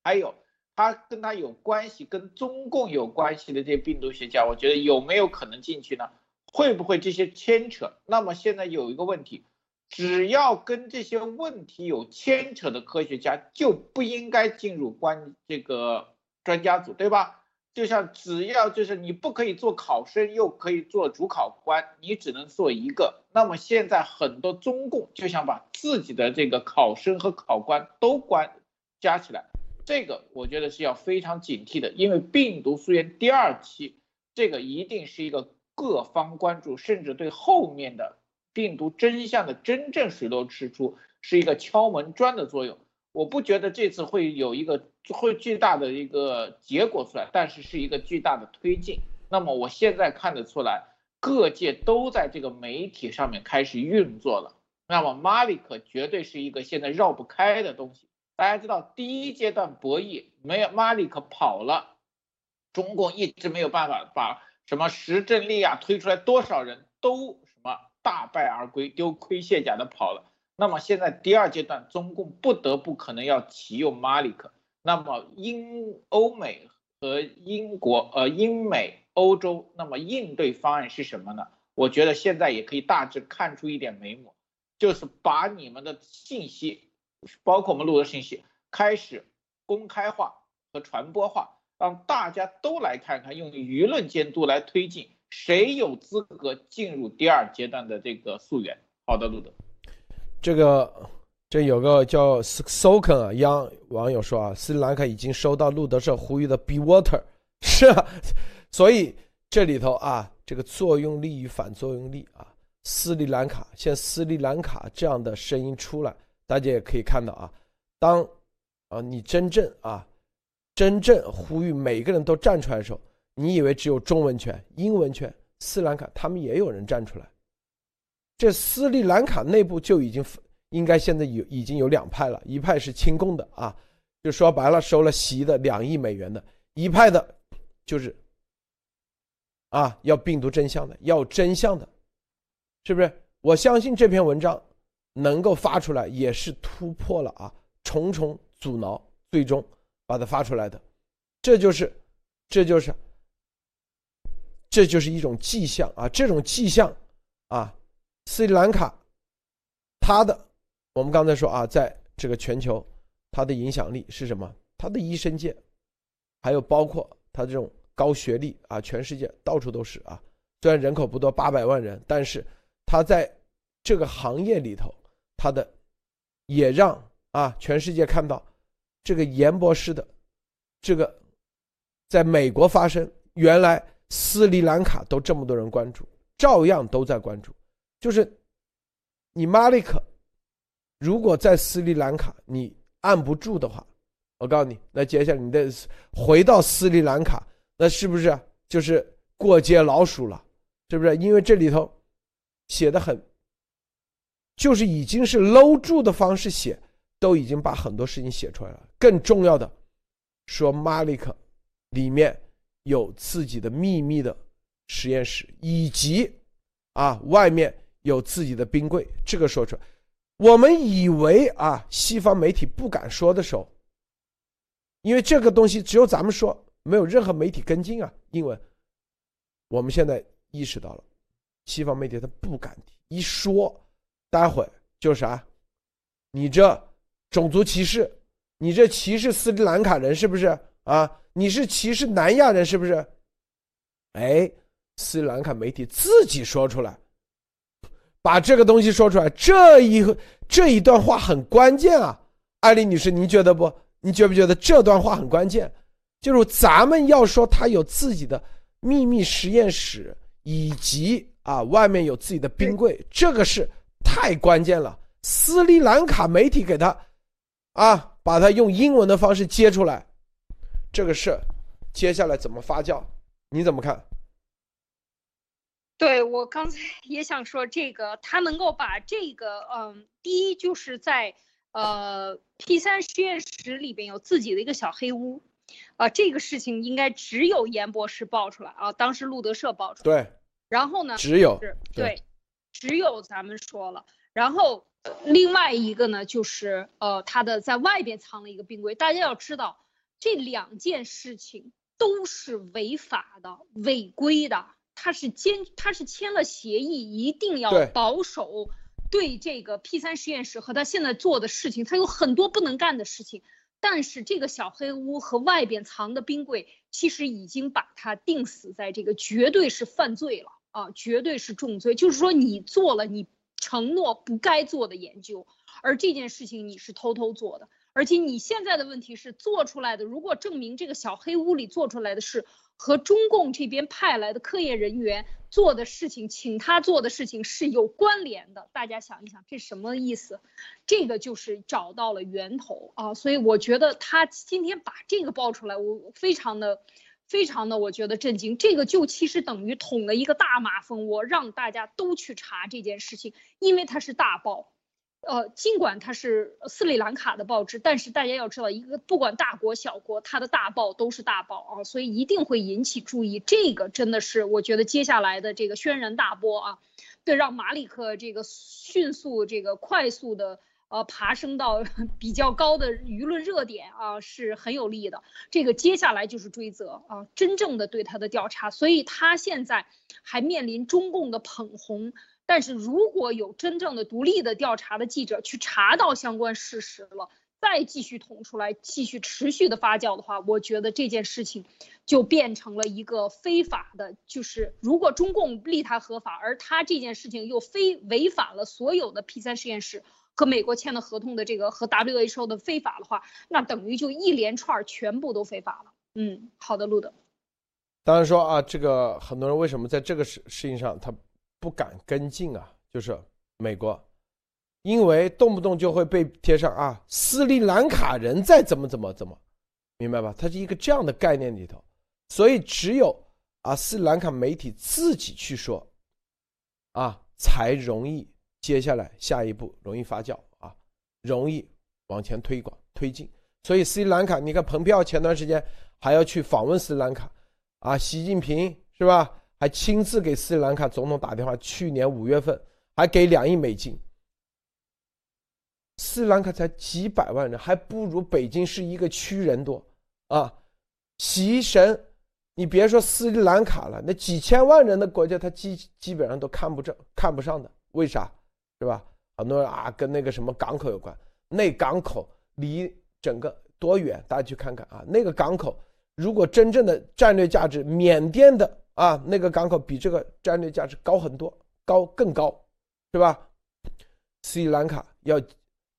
还有。他跟他有关系，跟中共有关系的这些病毒学家，我觉得有没有可能进去呢？会不会这些牵扯？那么现在有一个问题，只要跟这些问题有牵扯的科学家，就不应该进入关这个专家组，对吧？就像只要就是你不可以做考生，又可以做主考官，你只能做一个。那么现在很多中共就想把自己的这个考生和考官都关加起来。这个我觉得是要非常警惕的，因为病毒溯源第二期，这个一定是一个各方关注，甚至对后面的病毒真相的真正水落石出是一个敲门砖的作用。我不觉得这次会有一个会巨大的一个结果出来，但是是一个巨大的推进。那么我现在看得出来，各界都在这个媒体上面开始运作了。那么马里克绝对是一个现在绕不开的东西。大家知道，第一阶段博弈没有马里克跑了，中共一直没有办法把什么石正丽啊推出来，多少人都什么大败而归，丢盔卸甲的跑了。那么现在第二阶段，中共不得不可能要启用马里克。那么英欧美和英国呃英美欧洲，那么应对方案是什么呢？我觉得现在也可以大致看出一点眉目，就是把你们的信息。包括我们录的信息开始公开化和传播化，让大家都来看看，用舆论监督来推进，谁有资格进入第二阶段的这个溯源。好的，路德，这个这有个叫 Soken 啊，央网友说啊，斯里兰卡已经收到路德社呼吁的 Be Water，是啊，所以这里头啊，这个作用力与反作用力啊，斯里兰卡像斯里兰卡这样的声音出来。大家也可以看到啊，当啊你真正啊真正呼吁每个人都站出来的时候，你以为只有中文圈、英文圈，斯里兰卡他们也有人站出来。这斯里兰卡内部就已经应该现在有已经有两派了，一派是亲共的啊，就说白了收了习的两亿美元的；一派的，就是啊要病毒真相的，要真相的，是不是？我相信这篇文章。能够发出来也是突破了啊，重重阻挠，最终把它发出来的，这就是，这就是，这就是一种迹象啊！这种迹象啊，斯里兰卡，它的，我们刚才说啊，在这个全球，它的影响力是什么？它的医生界，还有包括它这种高学历啊，全世界到处都是啊。虽然人口不多，八百万人，但是它在这个行业里头。他的也让啊全世界看到，这个严博士的这个在美国发生，原来斯里兰卡都这么多人关注，照样都在关注。就是你马里克，如果在斯里兰卡你按不住的话，我告诉你，那接下来你的回到斯里兰卡，那是不是就是过街老鼠了？是不是？因为这里头写的很。就是已经是搂住的方式写，都已经把很多事情写出来了。更重要的，说马里克里面有自己的秘密的实验室，以及啊外面有自己的冰柜。这个说出来，我们以为啊西方媒体不敢说的时候，因为这个东西只有咱们说，没有任何媒体跟进啊，因为我们现在意识到了，西方媒体他不敢提，一说，待会就啥，你这种族歧视，你这歧视斯里兰卡人是不是啊？你是歧视南亚人是不是？哎，斯里兰卡媒体自己说出来，把这个东西说出来，这一这一段话很关键啊，艾丽女士，您觉得不？你觉不觉得这段话很关键？就是咱们要说他有自己的秘密实验室，以及啊外面有自己的冰柜，这个是太关键了。斯里兰卡媒体给他啊，把他用英文的方式接出来，这个事接下来怎么发酵？你怎么看？对我刚才 也想说，这个他能够把这个，嗯，第一就是在。呃，P 三实验室里边有自己的一个小黑屋，啊，这个事情应该只有严博士爆出来啊，当时路德社爆出来。对。然后呢？只有。对。只有咱们说了。然后另外一个呢，就是呃，他的在外边藏了一个冰柜。大家要知道，这两件事情都是违法的、违规的。他是签，他是签了协议，一定要保守。对这个 P 三实验室和他现在做的事情，他有很多不能干的事情。但是这个小黑屋和外边藏的冰柜，其实已经把他定死在这个绝对是犯罪了啊，绝对是重罪。就是说你做了你承诺不该做的研究，而这件事情你是偷偷做的，而且你现在的问题是做出来的，如果证明这个小黑屋里做出来的是。和中共这边派来的科研人员做的事情，请他做的事情是有关联的。大家想一想，这什么意思？这个就是找到了源头啊！所以我觉得他今天把这个爆出来，我非常的、非常的，我觉得震惊。这个就其实等于捅了一个大马蜂窝，让大家都去查这件事情，因为它是大爆。呃，尽管它是斯里兰卡的报纸，但是大家要知道，一个不管大国小国，它的大报都是大报啊，所以一定会引起注意。这个真的是我觉得接下来的这个轩然大波啊，对，让马里克这个迅速这个快速的呃爬升到 比较高的舆论热点啊，是很有利的。这个接下来就是追责啊，真正的对他的调查，所以他现在还面临中共的捧红。但是如果有真正的独立的调查的记者去查到相关事实了，再继续捅出来，继续持续的发酵的话，我觉得这件事情就变成了一个非法的。就是如果中共立他合法，而他这件事情又非违反了所有的 P 三实验室和美国签的合同的这个和 WHO 的非法的话，那等于就一连串全部都非法了。嗯，好的，路德。当然说啊，这个很多人为什么在这个事事情上他。不敢跟进啊，就是美国，因为动不动就会被贴上啊斯里兰卡人在怎么怎么怎么，明白吧？它是一个这样的概念里头，所以只有啊斯里兰卡媒体自己去说，啊才容易接下来下一步容易发酵啊，容易往前推广推进。所以斯里兰卡，你看蓬佩奥前段时间还要去访问斯里兰卡，啊习近平是吧？还亲自给斯里兰卡总统打电话，去年五月份还给两亿美金。斯里兰卡才几百万人，还不如北京市一个区人多啊！习神，你别说斯里兰卡了，那几千万人的国家，他基基本上都看不正、看不上的。为啥？是吧？很多人啊，跟那个什么港口有关。那港口离整个多远？大家去看看啊！那个港口，如果真正的战略价值，缅甸的。啊，那个港口比这个战略价值高很多，高更高，是吧？斯里兰卡要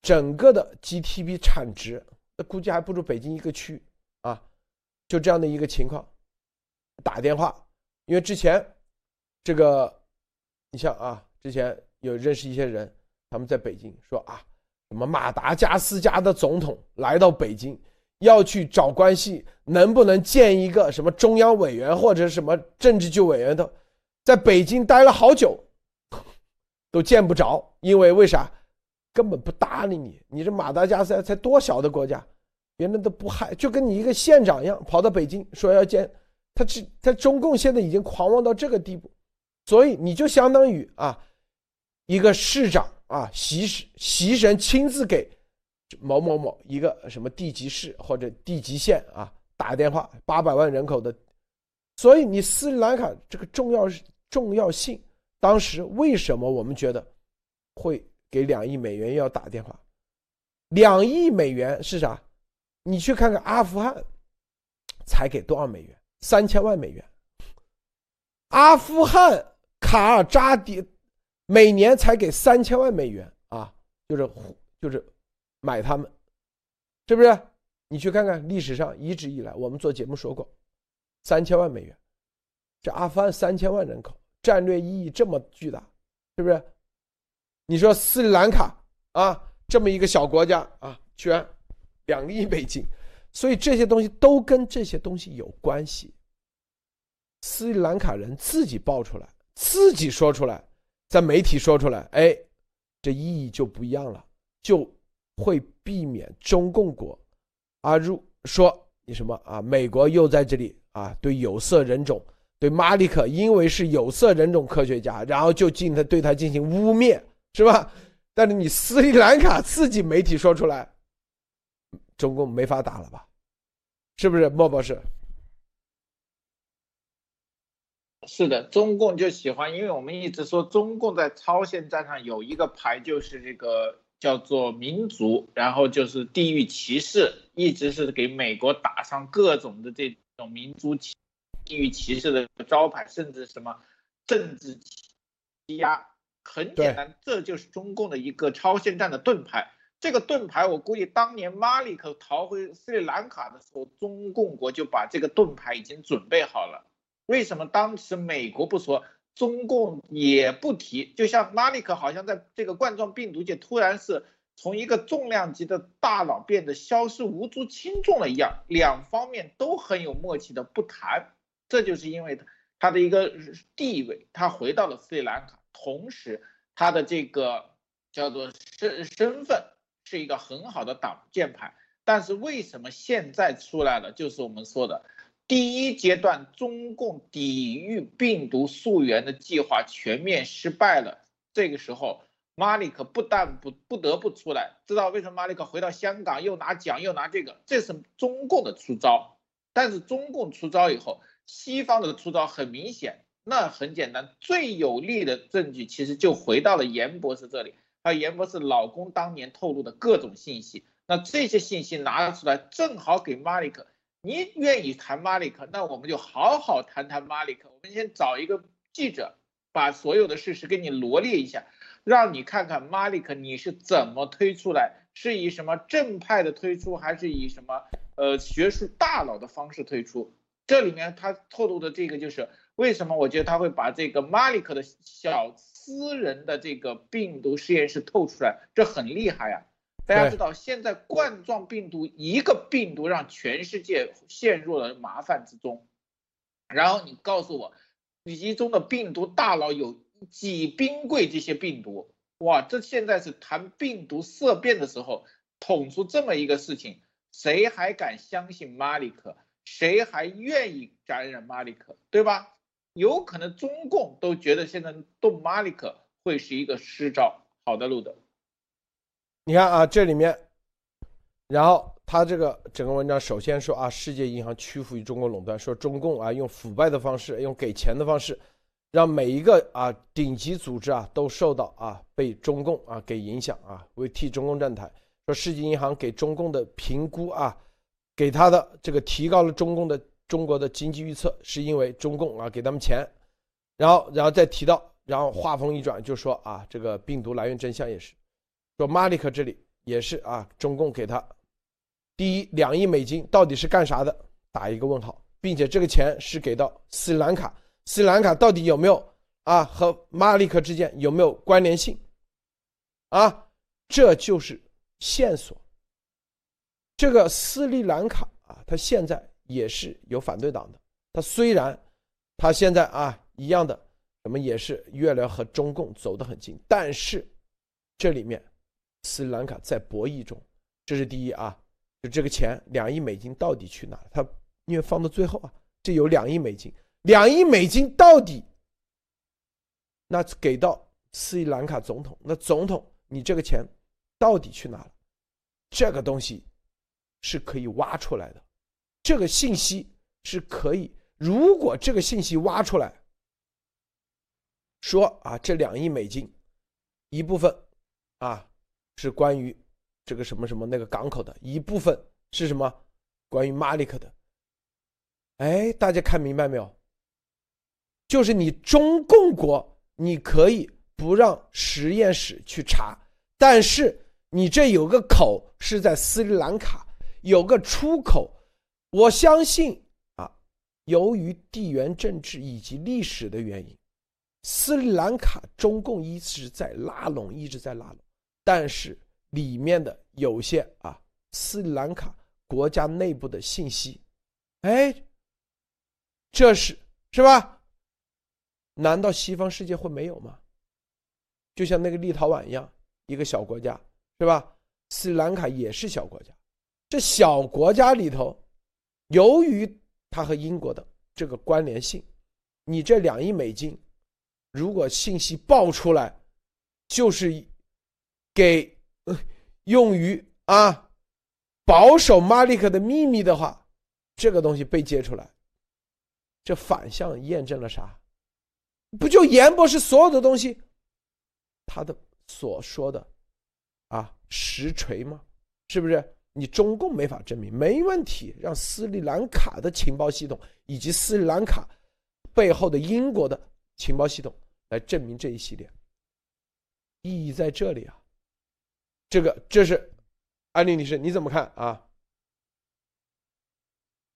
整个的 GTP 产值，那估计还不如北京一个区啊，就这样的一个情况。打电话，因为之前这个，你像啊，之前有认识一些人，他们在北京说啊，什么马达加斯加的总统来到北京。要去找关系，能不能建一个什么中央委员或者什么政治局委员的，在北京待了好久，都见不着，因为为啥？根本不搭理你。你这马达加斯加才多小的国家，别人都不害，就跟你一个县长一样，跑到北京说要见，他这他中共现在已经狂妄到这个地步，所以你就相当于啊，一个市长啊，习习神亲自给。某某某一个什么地级市或者地级县啊，打电话，八百万人口的，所以你斯里兰卡这个重要重要性，当时为什么我们觉得会给两亿美元要打电话？两亿美元是啥？你去看看阿富汗，才给多少美元？三千万美元。阿富汗卡尔扎迪每年才给三千万美元啊，就是就是买他们，是不是？你去看看历史上一直以来，我们做节目说过，三千万美元，这阿富汗三千万人口，战略意义这么巨大，是不是？你说斯里兰卡啊，这么一个小国家啊，居然两亿美金，所以这些东西都跟这些东西有关系。斯里兰卡人自己爆出来，自己说出来，在媒体说出来，哎，这意义就不一样了，就会避免中共国。啊，如说：“你什么啊？美国又在这里啊？对有色人种，对马里克，因为是有色人种科学家，然后就进他对他进行污蔑，是吧？但是你斯里兰卡自己媒体说出来，中共没法打了吧？是不是，莫博士？是的，中共就喜欢，因为我们一直说中共在超限战上有一个牌，就是这个。”叫做民族，然后就是地域歧视，一直是给美国打上各种的这种民族歧、地域歧视的招牌，甚至什么政治欺压。很简单，这就是中共的一个超限战的盾牌。这个盾牌，我估计当年马里克逃回斯里兰卡的时候，中共国就把这个盾牌已经准备好了。为什么当时美国不说？中共也不提，就像拉里克好像在这个冠状病毒界突然是从一个重量级的大佬变得消失无足轻重了一样，两方面都很有默契的不谈，这就是因为他的一个地位，他回到了斯里兰卡，同时他的这个叫做身身份是一个很好的挡箭牌，但是为什么现在出来了，就是我们说的。第一阶段，中共抵御病毒溯源的计划全面失败了。这个时候，马里克不但不不得不出来，知道为什么马里克回到香港又拿奖又拿这个，这是中共的出招。但是中共出招以后，西方的出招很明显，那很简单，最有力的证据其实就回到了严博士这里，还有严博士老公当年透露的各种信息。那这些信息拿出来，正好给马里克。你愿意谈马里克，那我们就好好谈谈马里克。我们先找一个记者，把所有的事实给你罗列一下，让你看看马里克你是怎么推出来，是以什么正派的推出，还是以什么呃学术大佬的方式推出？这里面他透露的这个就是为什么我觉得他会把这个马里克的小私人的这个病毒实验室透出来，这很厉害呀。大家知道，现在冠状病毒一个病毒让全世界陷入了麻烦之中，然后你告诉我，你其中的病毒大佬有几冰柜这些病毒，哇，这现在是谈病毒色变的时候，捅出这么一个事情，谁还敢相信马里克？谁还愿意感染马里克？对吧？有可能中共都觉得现在动马里克会是一个失招。好的，路德。你看啊，这里面，然后他这个整个文章首先说啊，世界银行屈服于中国垄断，说中共啊用腐败的方式，用给钱的方式，让每一个啊顶级组织啊都受到啊被中共啊给影响啊，为替中共站台。说世界银行给中共的评估啊，给他的这个提高了中共的中国的经济预测，是因为中共啊给他们钱，然后然后再提到，然后话锋一转就说啊，这个病毒来源真相也是。说马里克这里也是啊，中共给他第一两亿美金到底是干啥的？打一个问号，并且这个钱是给到斯里兰卡，斯里兰卡到底有没有啊和马里克之间有没有关联性？啊，这就是线索。这个斯里兰卡啊，他现在也是有反对党的，他虽然他现在啊一样的，什么也是越来和中共走得很近，但是这里面。斯里兰卡在博弈中，这是第一啊，就这个钱两亿美金到底去哪了？他因为放到最后啊，这有两亿美金，两亿美金到底那给到斯里兰卡总统，那总统你这个钱到底去哪了？这个东西是可以挖出来的，这个信息是可以，如果这个信息挖出来，说啊，这两亿美金一部分啊是关于这个什么什么那个港口的，一部分是什么关于马里克的。哎，大家看明白没有？就是你中共国，你可以不让实验室去查，但是你这有个口是在斯里兰卡，有个出口。我相信啊，由于地缘政治以及历史的原因，斯里兰卡中共一直在拉拢，一直在拉拢，但是里面的有些啊，斯里兰卡国家内部的信息，哎，这是是吧？难道西方世界会没有吗？就像那个立陶宛一样，一个小国家，是吧？斯里兰卡也是小国家，这小国家里头，由于它和英国的这个关联性，你这两亿美金，如果信息爆出来，就是给用于啊保守马利克的秘密的话，这个东西被揭出来，这反向验证了啥？不就严博士所有的东西，他的所说的，啊实锤吗？是不是？你中共没法证明，没问题。让斯里兰卡的情报系统以及斯里兰卡背后的英国的情报系统来证明这一系列，意义在这里啊。这个这是安利女士，你怎么看啊？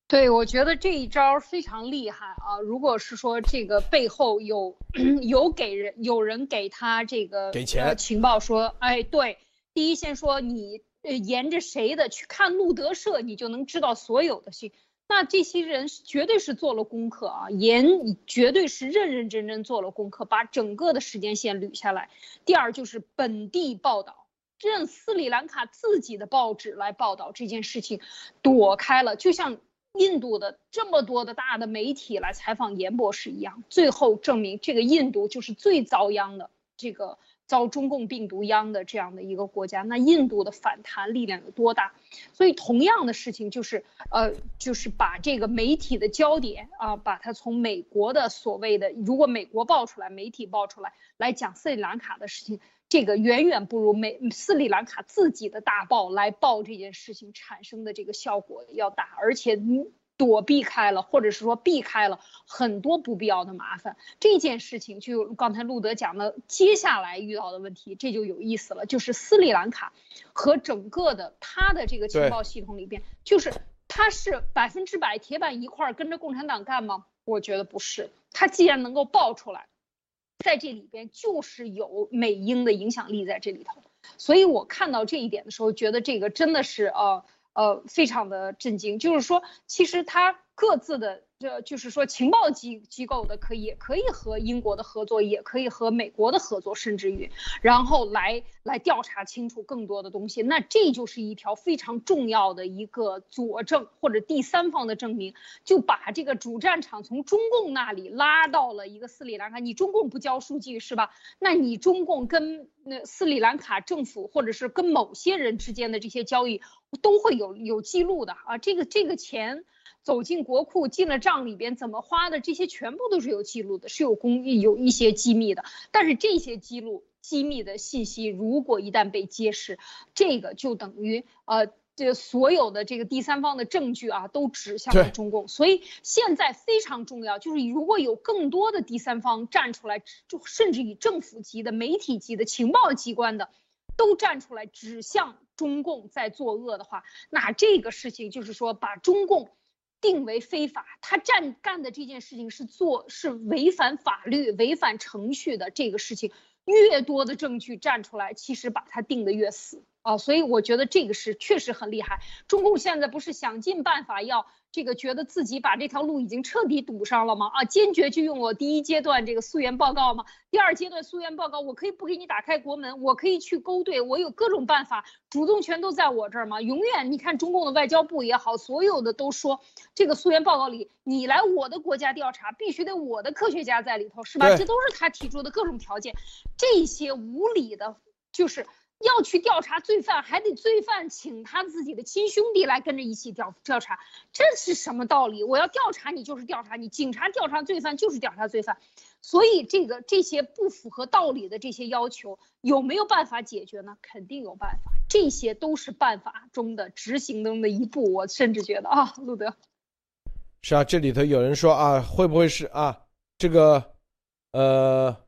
对，我觉得这一招非常厉害啊！如果是说这个背后有 有给人有人给他这个给钱情报说，哎，对，第一先说你呃沿着谁的去看路德社，你就能知道所有的信。那这些人绝对是做了功课啊，严绝对是认认真真做了功课，把整个的时间线捋下来。第二就是本地报道，让斯里兰卡自己的报纸来报道这件事情，躲开了，就像。印度的这么多的大的媒体来采访严博士一样，最后证明这个印度就是最遭殃的，这个遭中共病毒殃的这样的一个国家。那印度的反弹力量有多大？所以同样的事情就是，呃，就是把这个媒体的焦点啊，把它从美国的所谓的，如果美国爆出来，媒体爆出来来讲斯里兰卡的事情。这个远远不如美斯里兰卡自己的大报来报这件事情产生的这个效果要大，而且躲避开了，或者是说避开了很多不必要的麻烦。这件事情就刚才路德讲的，接下来遇到的问题，这就有意思了，就是斯里兰卡和整个的他的这个情报系统里边，就是他是百分之百铁板一块跟着共产党干吗？我觉得不是。他既然能够爆出来。在这里边就是有美英的影响力在这里头，所以我看到这一点的时候，觉得这个真的是呃呃非常的震惊。就是说，其实他各自的。这就是说，情报机机构的可以可以和英国的合作，也可以和美国的合作，甚至于，然后来来调查清楚更多的东西。那这就是一条非常重要的一个佐证或者第三方的证明，就把这个主战场从中共那里拉到了一个斯里兰卡。你中共不交数据是吧？那你中共跟那斯里兰卡政府或者是跟某些人之间的这些交易，都会有有记录的啊。这个这个钱。走进国库进了账里边，怎么花的这些全部都是有记录的，是有公有一些机密的。但是这些记录机密的信息，如果一旦被揭示，这个就等于呃，这所有的这个第三方的证据啊，都指向了中共。所以现在非常重要，就是如果有更多的第三方站出来，就甚至以政府级的、媒体级的、情报机关的，都站出来指向中共在作恶的话，那这个事情就是说把中共。定为非法，他站干的这件事情是做是违反法律、违反程序的这个事情，越多的证据站出来，其实把他定的越死。啊，所以我觉得这个是确实很厉害。中共现在不是想尽办法要。这个觉得自己把这条路已经彻底堵上了吗？啊，坚决就用我第一阶段这个溯源报告吗？第二阶段溯源报告，我可以不给你打开国门，我可以去勾兑，我有各种办法，主动权都在我这儿吗？永远，你看中共的外交部也好，所有的都说这个溯源报告里，你来我的国家调查，必须得我的科学家在里头，是吧？这都是他提出的各种条件，这些无理的，就是要去调查罪犯，还得罪犯请他自己的亲兄弟来跟着一起调调查，这是什么道理？我要调查你就是调查你，警察调查罪犯就是调查罪犯，所以这个这些不符合道理的这些要求有没有办法解决呢？肯定有办法，这些都是办法中的执行中的一步。我甚至觉得啊，路德，是啊，这里头有人说啊，会不会是啊这个呃？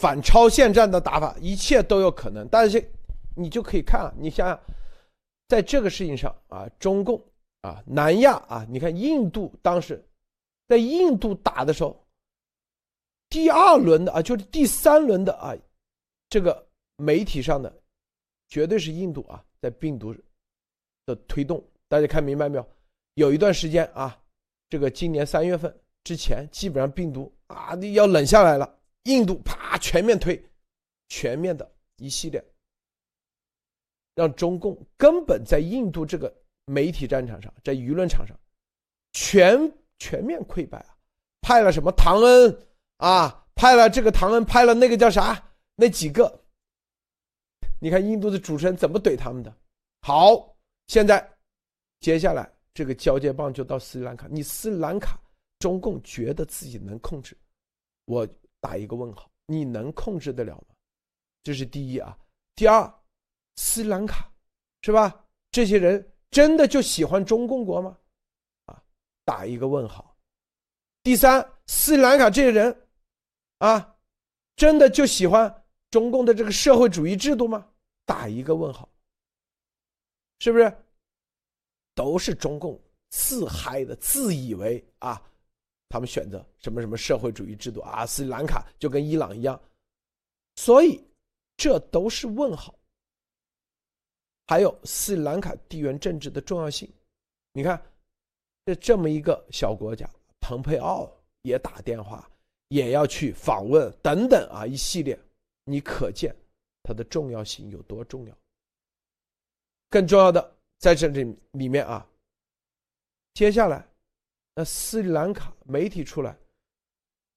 反超限战的打法，一切都有可能。但是你就可以看啊，你想想，在这个事情上啊，中共啊，南亚啊，你看印度当时在印度打的时候，第二轮的啊，就是第三轮的啊，这个媒体上的绝对是印度啊，在病毒的推动，大家看明白没有？有一段时间啊，这个今年三月份之前，基本上病毒啊要冷下来了。印度啪全面推，全面的一系列，让中共根本在印度这个媒体战场上，在舆论场上，全全面溃败啊！派了什么唐恩啊？派了这个唐恩，派了那个叫啥？那几个？你看印度的主持人怎么怼他们的？好，现在接下来这个交接棒就到斯里兰卡，你斯里兰卡中共觉得自己能控制，我。打一个问号，你能控制得了吗？这是第一啊。第二，斯里兰卡，是吧？这些人真的就喜欢中共国吗？啊，打一个问号。第三，斯里兰卡这些人，啊，真的就喜欢中共的这个社会主义制度吗？打一个问号。是不是？都是中共自嗨的，自以为啊。他们选择什么什么社会主义制度啊？斯里兰卡就跟伊朗一样，所以这都是问号。还有斯里兰卡地缘政治的重要性，你看，这这么一个小国家，蓬佩奥也打电话，也要去访问等等啊，一系列，你可见它的重要性有多重要。更重要的在这里里面啊，接下来。那斯里兰卡媒体出来，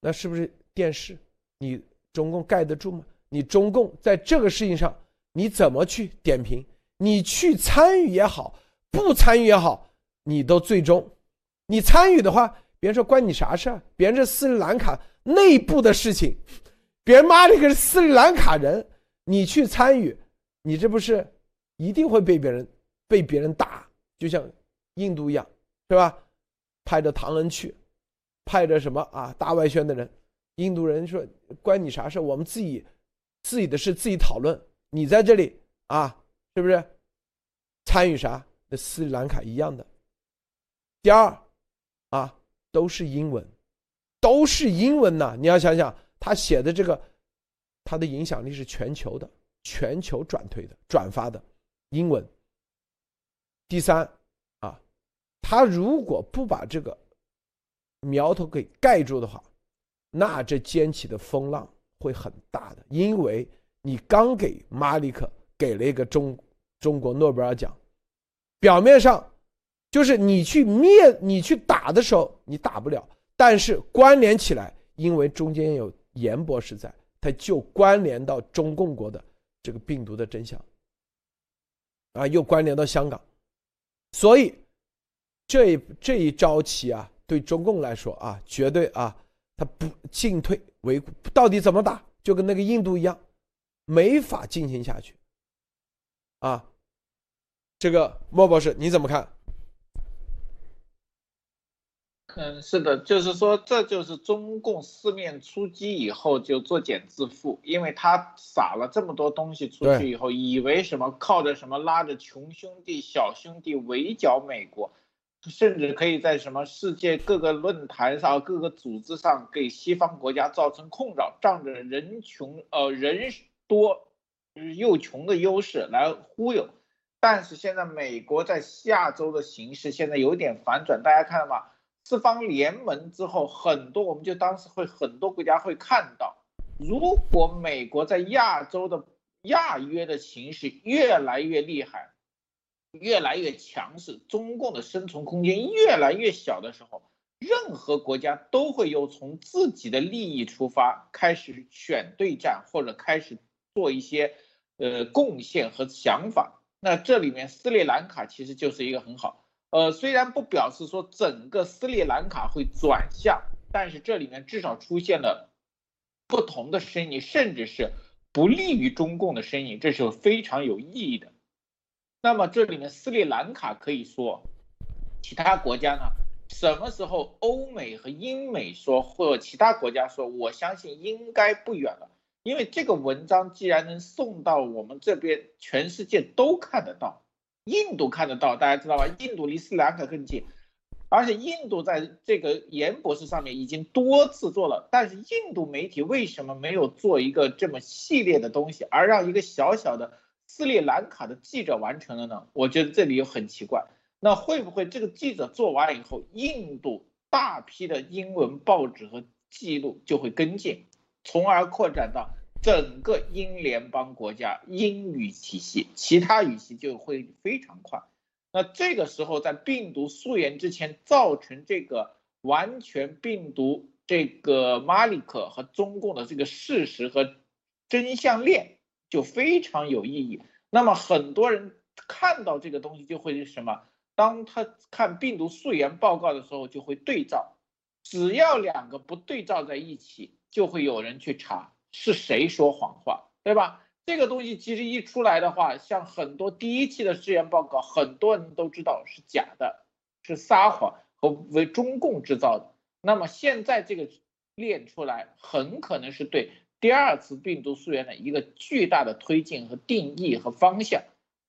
那是不是电视？你中共盖得住吗？你中共在这个事情上你怎么去点评？你去参与也好，不参与也好，你都最终，你参与的话，别人说关你啥事儿？别人是斯里兰卡内部的事情，别人妈的可是斯里兰卡人，你去参与，你这不是一定会被别人被别人打？就像印度一样，是吧？派着唐恩去，派着什么啊大外宣的人，印度人说关你啥事？我们自己自己的事自己讨论。你在这里啊，是不是参与啥？那斯里兰卡一样的。第二啊，都是英文，都是英文呐！你要想想，他写的这个，他的影响力是全球的，全球转推的、转发的英文。第三。他如果不把这个苗头给盖住的话，那这掀起的风浪会很大的。因为你刚给马里克给了一个中中国诺贝尔奖，表面上就是你去灭你去打的时候你打不了，但是关联起来，因为中间有严博士在，他就关联到中共国的这个病毒的真相，啊，又关联到香港，所以。这一这一招棋啊，对中共来说啊，绝对啊，他不进退维谷，到底怎么打，就跟那个印度一样，没法进行下去。啊，这个莫博士你怎么看？嗯，是的，就是说，这就是中共四面出击以后就作茧自缚，因为他撒了这么多东西出去以后，以为什么靠着什么拉着穷兄弟小兄弟围剿美国。甚至可以在什么世界各个论坛上、各个组织上给西方国家造成困扰，仗着人穷呃人多又穷的优势来忽悠。但是现在美国在亚洲的形势现在有点反转，大家看到吗？四方联盟之后，很多我们就当时会很多国家会看到，如果美国在亚洲的亚约的形势越来越厉害。越来越强势，中共的生存空间越来越小的时候，任何国家都会由从自己的利益出发，开始选对战或者开始做一些呃贡献和想法。那这里面斯里兰卡其实就是一个很好，呃，虽然不表示说整个斯里兰卡会转向，但是这里面至少出现了不同的声音，甚至是不利于中共的声音，这是非常有意义的。那么这里面斯里兰卡可以说，其他国家呢？什么时候欧美和英美说，或者其他国家说，我相信应该不远了。因为这个文章既然能送到我们这边，全世界都看得到，印度看得到，大家知道吧？印度离斯里兰卡更近，而且印度在这个严博士上面已经多次做了，但是印度媒体为什么没有做一个这么系列的东西，而让一个小小的斯里兰卡的记者完成了呢？我觉得这里又很奇怪。那会不会这个记者做完了以后，印度大批的英文报纸和记录就会跟进？从而扩展到整个英联邦国家英语体系，其他语系就会非常快。那这个时候，在病毒溯源之前，造成这个完全病毒这个马里克和中共的这个事实和真相链就非常有意义。那么很多人看到这个东西就会是什么？当他看病毒溯源报告的时候，就会对照，只要两个不对照在一起。就会有人去查是谁说谎话，对吧？这个东西其实一出来的话，像很多第一期的试验报告，很多人都知道是假的，是撒谎和为中共制造的。那么现在这个练出来，很可能是对第二次病毒溯源的一个巨大的推进和定义和方向。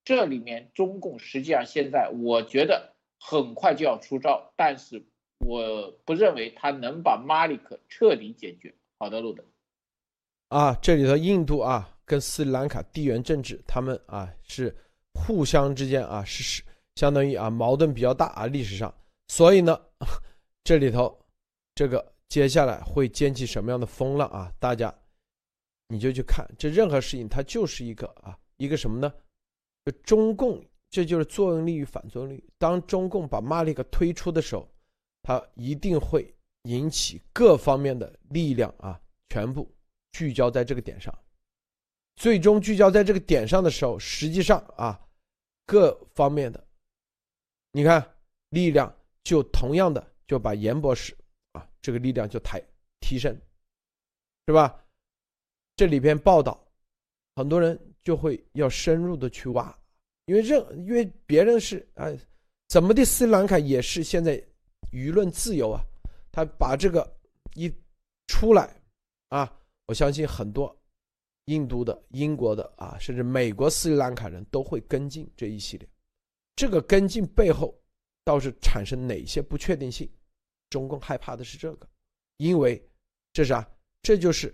这里面中共实际上现在我觉得很快就要出招，但是我不认为他能把马里克彻底解决。好的，路德啊，这里头印度啊跟斯里兰卡地缘政治，他们啊是互相之间啊是是相当于啊矛盾比较大啊历史上，所以呢 这里头这个接下来会掀起什么样的风浪啊？大家你就去看，这任何事情它就是一个啊一个什么呢？中共这就是作用力与反作用力。当中共把马里克推出的时候，他一定会。引起各方面的力量啊，全部聚焦在这个点上，最终聚焦在这个点上的时候，实际上啊，各方面的，你看力量就同样的就把严博士啊这个力量就抬提升，是吧？这里边报道，很多人就会要深入的去挖，因为任因为别人是啊怎么的，斯里兰卡也是现在舆论自由啊。他把这个一出来啊，我相信很多印度的、英国的啊，甚至美国斯里兰卡人都会跟进这一系列。这个跟进背后倒是产生哪些不确定性？中共害怕的是这个，因为这是啊，这就是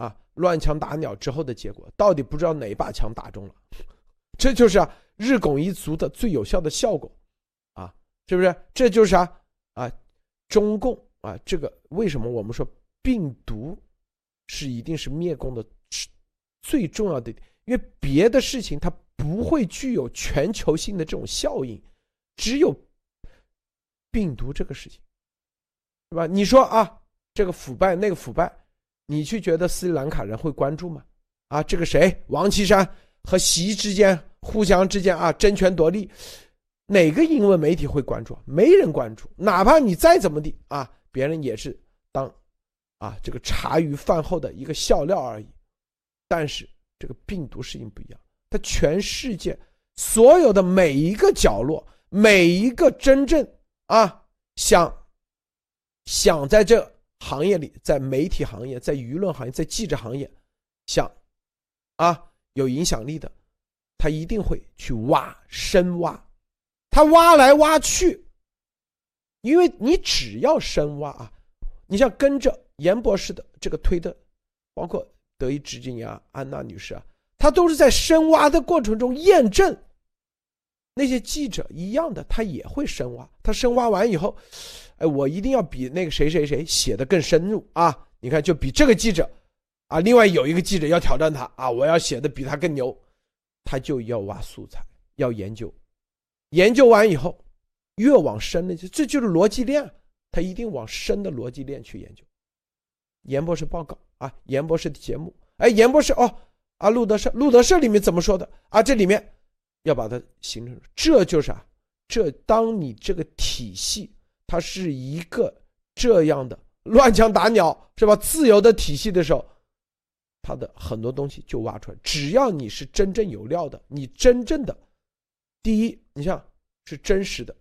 啊乱枪打鸟之后的结果，到底不知道哪把枪打中了，这就是啊日拱一卒的最有效的效果啊，是不是？这就是啊啊中共。啊，这个为什么我们说病毒是一定是灭共的最重要的？因为别的事情它不会具有全球性的这种效应，只有病毒这个事情，是吧？你说啊，这个腐败那个腐败，你去觉得斯里兰卡人会关注吗？啊，这个谁王岐山和习之间互相之间啊争权夺利，哪个英文媒体会关注？没人关注，哪怕你再怎么地啊。别人也是当，啊，这个茶余饭后的一个笑料而已。但是这个病毒事情不一样，它全世界所有的每一个角落，每一个真正啊想想在这行业里，在媒体行业，在舆论行业，在记者行业，想啊有影响力的，他一定会去挖深挖，他挖来挖去。因为你只要深挖啊，你像跟着严博士的这个推的，包括德意志经呀、安娜女士啊，他都是在深挖的过程中验证。那些记者一样的，他也会深挖。他深挖完以后，哎，我一定要比那个谁谁谁写的更深入啊！你看，就比这个记者啊，另外有一个记者要挑战他啊，我要写的比他更牛，他就要挖素材，要研究，研究完以后。越往深的，这就是逻辑链，他一定往深的逻辑链去研究。严博士报告啊，严博士的节目，哎，严博士哦，啊，路德社，路德社里面怎么说的啊？这里面要把它形成，这就是啊，这当你这个体系它是一个这样的乱枪打鸟是吧？自由的体系的时候，它的很多东西就挖出来。只要你是真正有料的，你真正的第一，你像是真实的，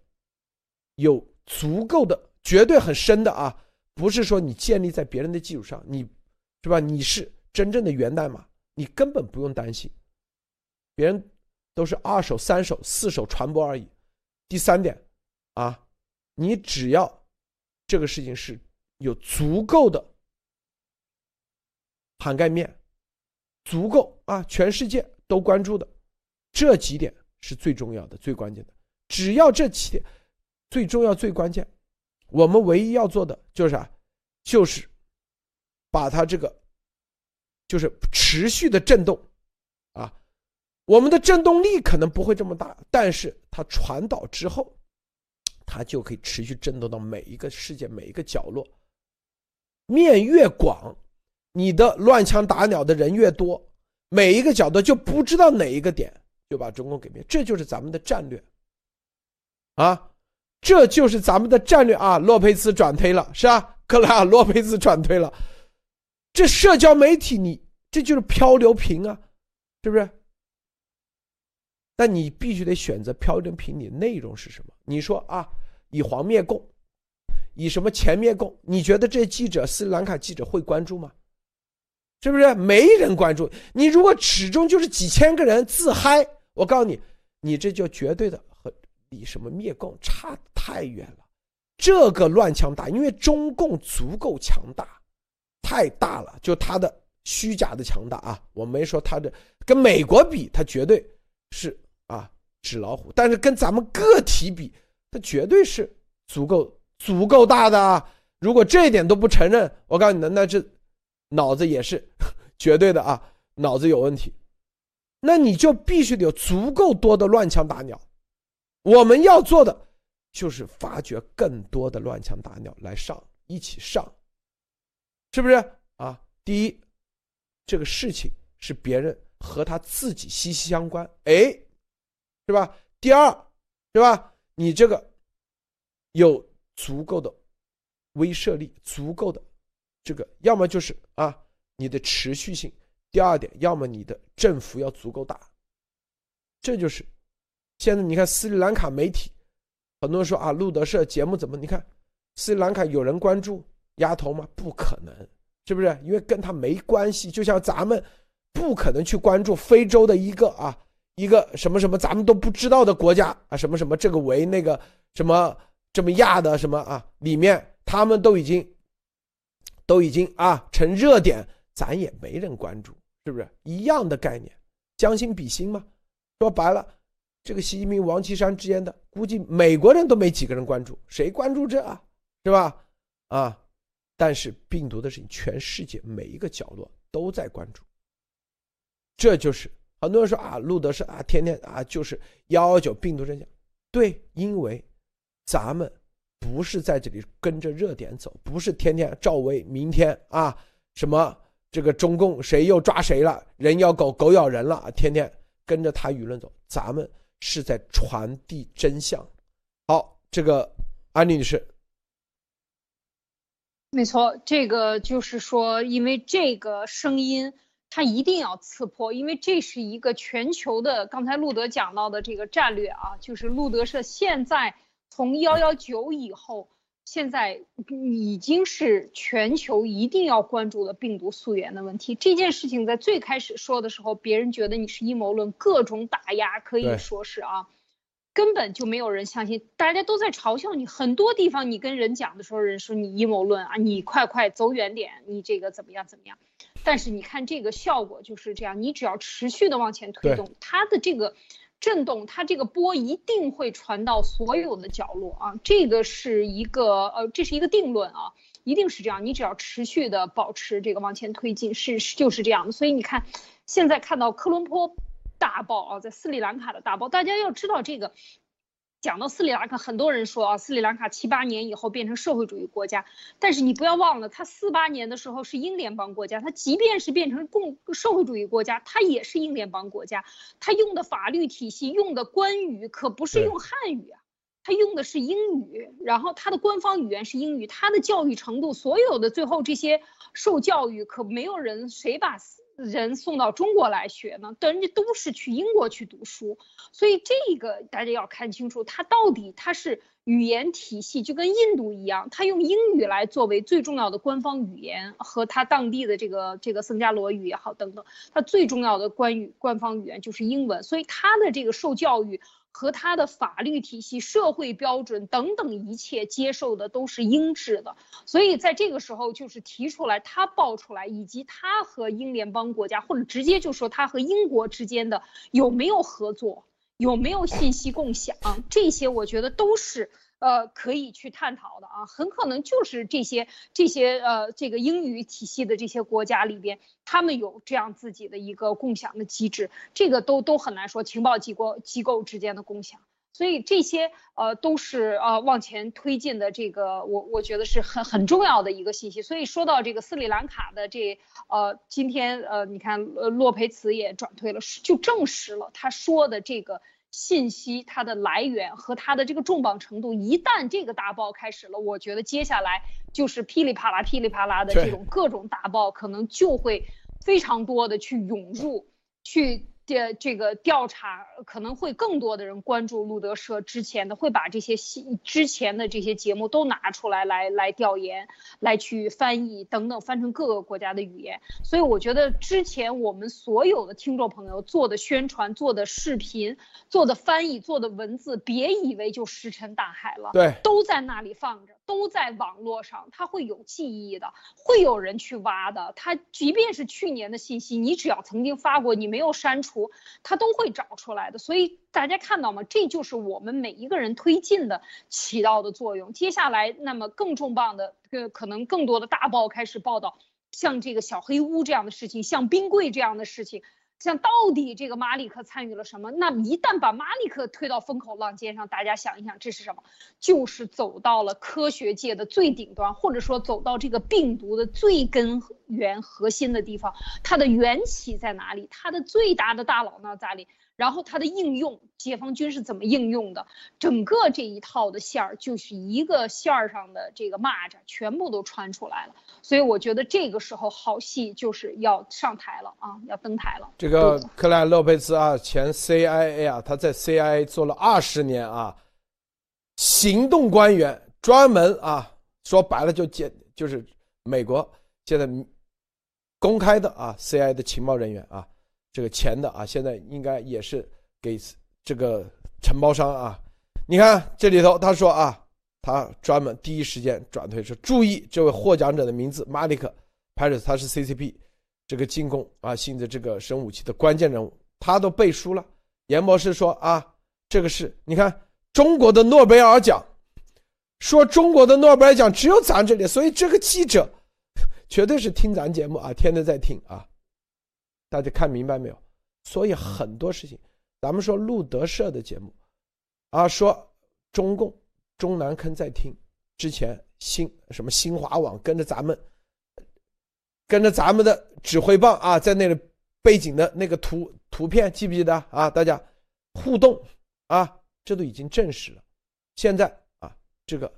有足够的，绝对很深的啊，不是说你建立在别人的基础上，你是吧？你是真正的源代码。你根本不用担心，别人都是二手、三手、四手传播而已。第三点，啊，你只要这个事情是有足够的涵盖面，足够啊，全世界都关注的，这几点是最重要的、最关键的。只要这几点最重要、最关键，我们唯一要做的就是啥？就是把它这个。就是持续的震动，啊，我们的震动力可能不会这么大，但是它传导之后，它就可以持续震动到每一个世界每一个角落。面越广，你的乱枪打鸟的人越多，每一个角度就不知道哪一个点就把中共给灭，这就是咱们的战略，啊，这就是咱们的战略啊！洛佩兹转推了，是吧？克莱尔洛佩兹转推了。这社交媒体，你这就是漂流瓶啊，是不是？但你必须得选择漂流瓶里内容是什么？你说啊，以黄灭共，以什么前灭共？你觉得这记者斯里兰卡记者会关注吗？是不是？没人关注。你如果始终就是几千个人自嗨，我告诉你，你这就绝对的和以什么灭共差太远了。这个乱枪打，因为中共足够强大。太大了，就他的虚假的强大啊！我没说他的跟美国比，他绝对是纸老虎，但是跟咱们个体比，它绝对是足够足够大的啊！如果这一点都不承认，我告诉你，那这脑子也是 绝对的啊，脑子有问题。那你就必须得有足够多的乱枪打鸟。我们要做的就是发掘更多的乱枪打鸟来上，一起上。是不是啊？第一，这个事情是别人和他自己息息相关，哎，是吧？第二，是吧？你这个有足够的威慑力，足够的这个，要么就是啊，你的持续性；第二点，要么你的振幅要足够大。这就是现在你看斯里兰卡媒体，很多人说啊，路德社节目怎么？你看斯里兰卡有人关注。丫头吗？不可能，是不是？因为跟他没关系。就像咱们不可能去关注非洲的一个啊，一个什么什么咱们都不知道的国家啊，什么什么这个为那个什么这么亚的什么啊，里面他们都已经都已经啊成热点，咱也没人关注，是不是一样的概念？将心比心嘛。说白了，这个习近平、王岐山之间的，估计美国人都没几个人关注，谁关注这啊？是吧？啊。但是病毒的事情，全世界每一个角落都在关注。这就是很多人说啊，路德是啊，天天啊就是幺幺九病毒真相。对，因为咱们不是在这里跟着热点走，不是天天赵薇明天啊什么这个中共谁又抓谁了，人咬狗狗咬人了，天天跟着他舆论走。咱们是在传递真相。好，这个安妮女士。没错，这个就是说，因为这个声音它一定要刺破，因为这是一个全球的。刚才路德讲到的这个战略啊，就是路德社现在从幺幺九以后，现在已经是全球一定要关注的病毒溯源的问题。这件事情在最开始说的时候，别人觉得你是阴谋论，各种打压，可以说是啊。根本就没有人相信，大家都在嘲笑你。很多地方你跟人讲的时候，人说你阴谋论啊，你快快走远点，你这个怎么样怎么样？但是你看这个效果就是这样，你只要持续的往前推动，它的这个震动，它这个波一定会传到所有的角落啊。这个是一个呃，这是一个定论啊，一定是这样。你只要持续的保持这个往前推进，是就是这样的。所以你看，现在看到科伦坡。大爆啊，在斯里兰卡的大爆，大家要知道这个，讲到斯里兰卡，很多人说啊，斯里兰卡七八年以后变成社会主义国家，但是你不要忘了，它四八年的时候是英联邦国家，它即便是变成共社会主义国家，它也是英联邦国家，它用的法律体系、用的官语可不是用汉语啊，它用的是英语，然后它的官方语言是英语，它的教育程度，所有的最后这些受教育，可没有人谁把。人送到中国来学呢，人家都是去英国去读书，所以这个大家要看清楚，它到底它是语言体系就跟印度一样，它用英语来作为最重要的官方语言，和它当地的这个这个僧伽罗语也好等等，它最重要的官语官方语言就是英文，所以它的这个受教育。和他的法律体系、社会标准等等一切接受的都是英制的，所以在这个时候就是提出来他爆出来，以及他和英联邦国家或者直接就说他和英国之间的有没有合作，有没有信息共享，这些我觉得都是。呃，可以去探讨的啊，很可能就是这些这些呃，这个英语体系的这些国家里边，他们有这样自己的一个共享的机制，这个都都很难说情报机构机构之间的共享，所以这些呃都是呃往前推进的这个，我我觉得是很很重要的一个信息。所以说到这个斯里兰卡的这呃，今天呃，你看呃洛佩茨也转推了，就证实了他说的这个。信息它的来源和它的这个重磅程度，一旦这个大爆开始了，我觉得接下来就是噼里啪啦、噼里啪啦的这种各种大爆，可能就会非常多的去涌入去。这这个调查可能会更多的人关注路德社之前的，会把这些新之前的这些节目都拿出来来来调研，来去翻译等等，翻成各个国家的语言。所以我觉得之前我们所有的听众朋友做的宣传、做的视频、做的翻译、做的文字，别以为就石沉大海了，对，都在那里放着。都在网络上，它会有记忆的，会有人去挖的。它即便是去年的信息，你只要曾经发过，你没有删除，它都会找出来的。所以大家看到吗？这就是我们每一个人推进的起到的作用。接下来，那么更重磅的，呃，可能更多的大报开始报道，像这个小黑屋这样的事情，像冰柜这样的事情。像到底这个马里克参与了什么？那一旦把马里克推到风口浪尖上，大家想一想，这是什么？就是走到了科学界的最顶端，或者说走到这个病毒的最根源核心的地方。它的缘起在哪里？它的最大的大佬呢在哪里？然后它的应用，解放军是怎么应用的？整个这一套的线儿，就是一个线儿上的这个蚂蚱，全部都穿出来了。所以我觉得这个时候好戏就是要上台了啊，要登台了。这个克莱洛佩兹啊，前 CIA 啊，他在 CIA 做了二十年啊，行动官员，专门啊，说白了就接就是美国现在公开的啊，CIA 的情报人员啊。这个钱的啊，现在应该也是给这个承包商啊。你看这里头，他说啊，他专门第一时间转推说，注意这位获奖者的名字马里克·帕里斯，他是 CCP 这个进攻啊新的这个生武器的关键人物，他都背书了。严博士说啊，这个是你看中国的诺贝尔奖，说中国的诺贝尔奖只有咱这里，所以这个记者 绝对是听咱节目啊，天天在听啊。大家看明白没有？所以很多事情，咱们说路德社的节目，啊，说中共中南坑在听，之前新什么新华网跟着咱们，跟着咱们的指挥棒啊，在那里背景的那个图图片记不记得啊？大家互动啊，这都已经证实了。现在啊，这个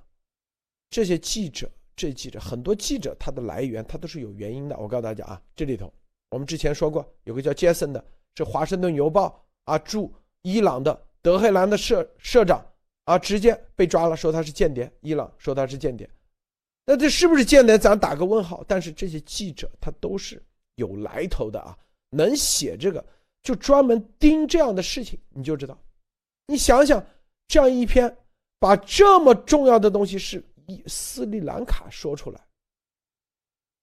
这些记者，这记者很多记者他的来源他都是有原因的。我告诉大家啊，这里头。我们之前说过，有个叫杰森的，是华盛顿邮报啊驻伊朗的德黑兰的社社长啊，直接被抓了，说他是间谍。伊朗说他是间谍，那这是不是间谍？咱打个问号。但是这些记者他都是有来头的啊，能写这个就专门盯这样的事情，你就知道。你想想，这样一篇把这么重要的东西是以斯里兰卡说出来，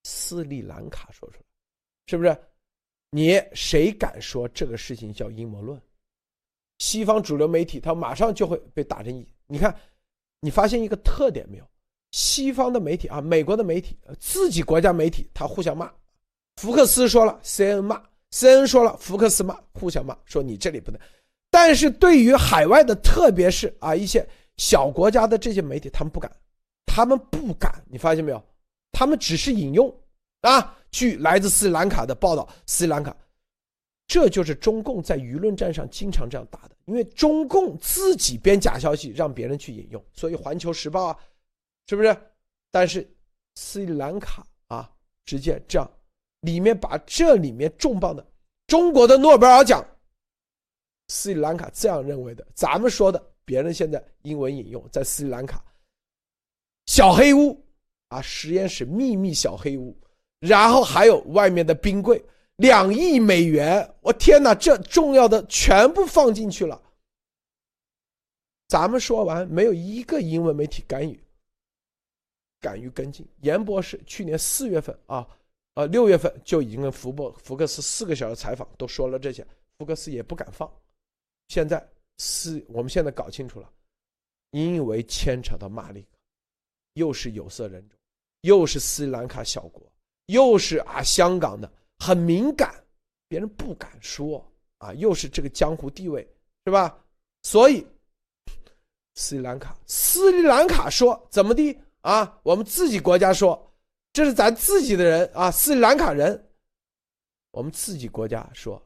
斯里兰卡说出来。是不是？你谁敢说这个事情叫阴谋论？西方主流媒体他马上就会被打成一。你看，你发现一个特点没有？西方的媒体啊，美国的媒体，自己国家媒体，他互相骂。福克斯说了，C N 骂，C N 说了，福克斯骂，互相骂，说你这里不能。但是对于海外的，特别是啊一些小国家的这些媒体，他们不敢，他们不敢，你发现没有？他们只是引用啊，据来自斯里兰卡的报道，斯里兰卡，这就是中共在舆论战上经常这样打的，因为中共自己编假消息让别人去引用，所以《环球时报》啊，是不是？但是斯里兰卡啊，直接这样，里面把这里面重磅的中国的诺贝尔奖，斯里兰卡这样认为的，咱们说的，别人现在英文引用，在斯里兰卡小黑屋。啊！实验室秘密小黑屋，然后还有外面的冰柜，两亿美元！我天哪，这重要的全部放进去了。咱们说完，没有一个英文媒体敢于敢于跟进。严博士去年四月份啊，呃六月份就已经跟福伯福克斯四个小时采访都说了这些，福克斯也不敢放。现在是我们现在搞清楚了，因为牵扯到马里，又是有色人种。又是斯里兰卡小国，又是啊香港的很敏感，别人不敢说啊，又是这个江湖地位是吧？所以斯里兰卡，斯里兰卡说怎么的啊？我们自己国家说这是咱自己的人啊，斯里兰卡人，我们自己国家说，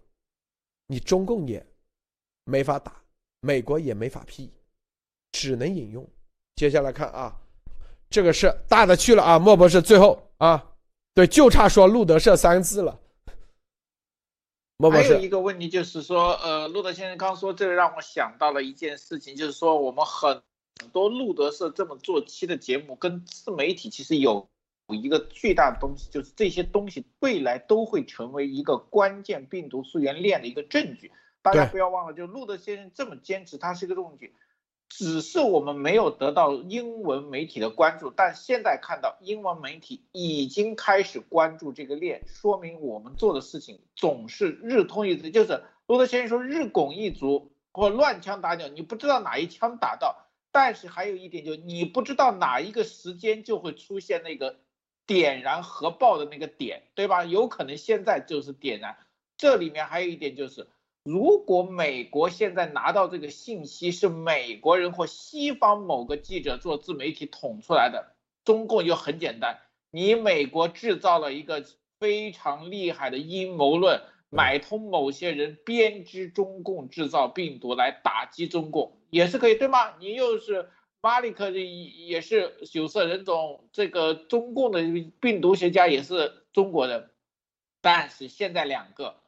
你中共也没法打，美国也没法批，只能引用。接下来看啊。这个是大的去了啊，莫博士最后啊，对，就差说路德社三个字了。还有一个问题就是说，呃，路德先生刚说这个让我想到了一件事情，就是说我们很多路德社这么做期的节目跟自媒体其实有有一个巨大的东西，就是这些东西未来都会成为一个关键病毒溯源链的一个证据。大家不要忘了，就路德先生这么坚持，他是一个证据。只是我们没有得到英文媒体的关注，但现在看到英文媒体已经开始关注这个链，说明我们做的事情总是日通一致。就是罗德先生说日拱一卒或乱枪打鸟，你不知道哪一枪打到，但是还有一点就你不知道哪一个时间就会出现那个点燃核爆的那个点，对吧？有可能现在就是点燃。这里面还有一点就是。如果美国现在拿到这个信息是美国人或西方某个记者做自媒体捅出来的，中共就很简单，你美国制造了一个非常厉害的阴谋论，买通某些人编织中共制造病毒来打击中共，也是可以对吗？你又是马里克的，也是有色人种，这个中共的病毒学家也是中国人，但是现在两个。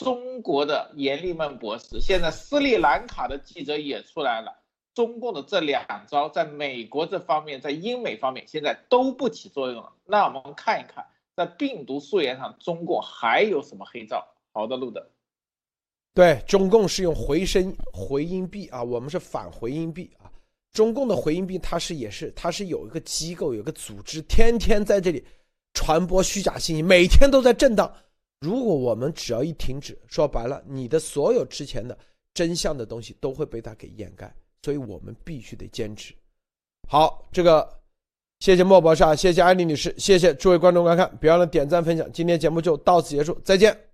中国的严立孟博士，现在斯里兰卡的记者也出来了。中共的这两招，在美国这方面，在英美方面，现在都不起作用了。那我们看一看，在病毒溯源上，中共还有什么黑招？好的，路的。对，中共是用回声回音壁啊，我们是反回音壁啊。中共的回音壁，它是也是，它是有一个机构，有个组织，天天在这里传播虚假信息，每天都在震荡。如果我们只要一停止，说白了，你的所有之前的真相的东西都会被它给掩盖，所以我们必须得坚持。好，这个谢谢莫博士啊，谢谢安妮女士，谢谢诸位观众观看，别忘了点赞分享。今天节目就到此结束，再见。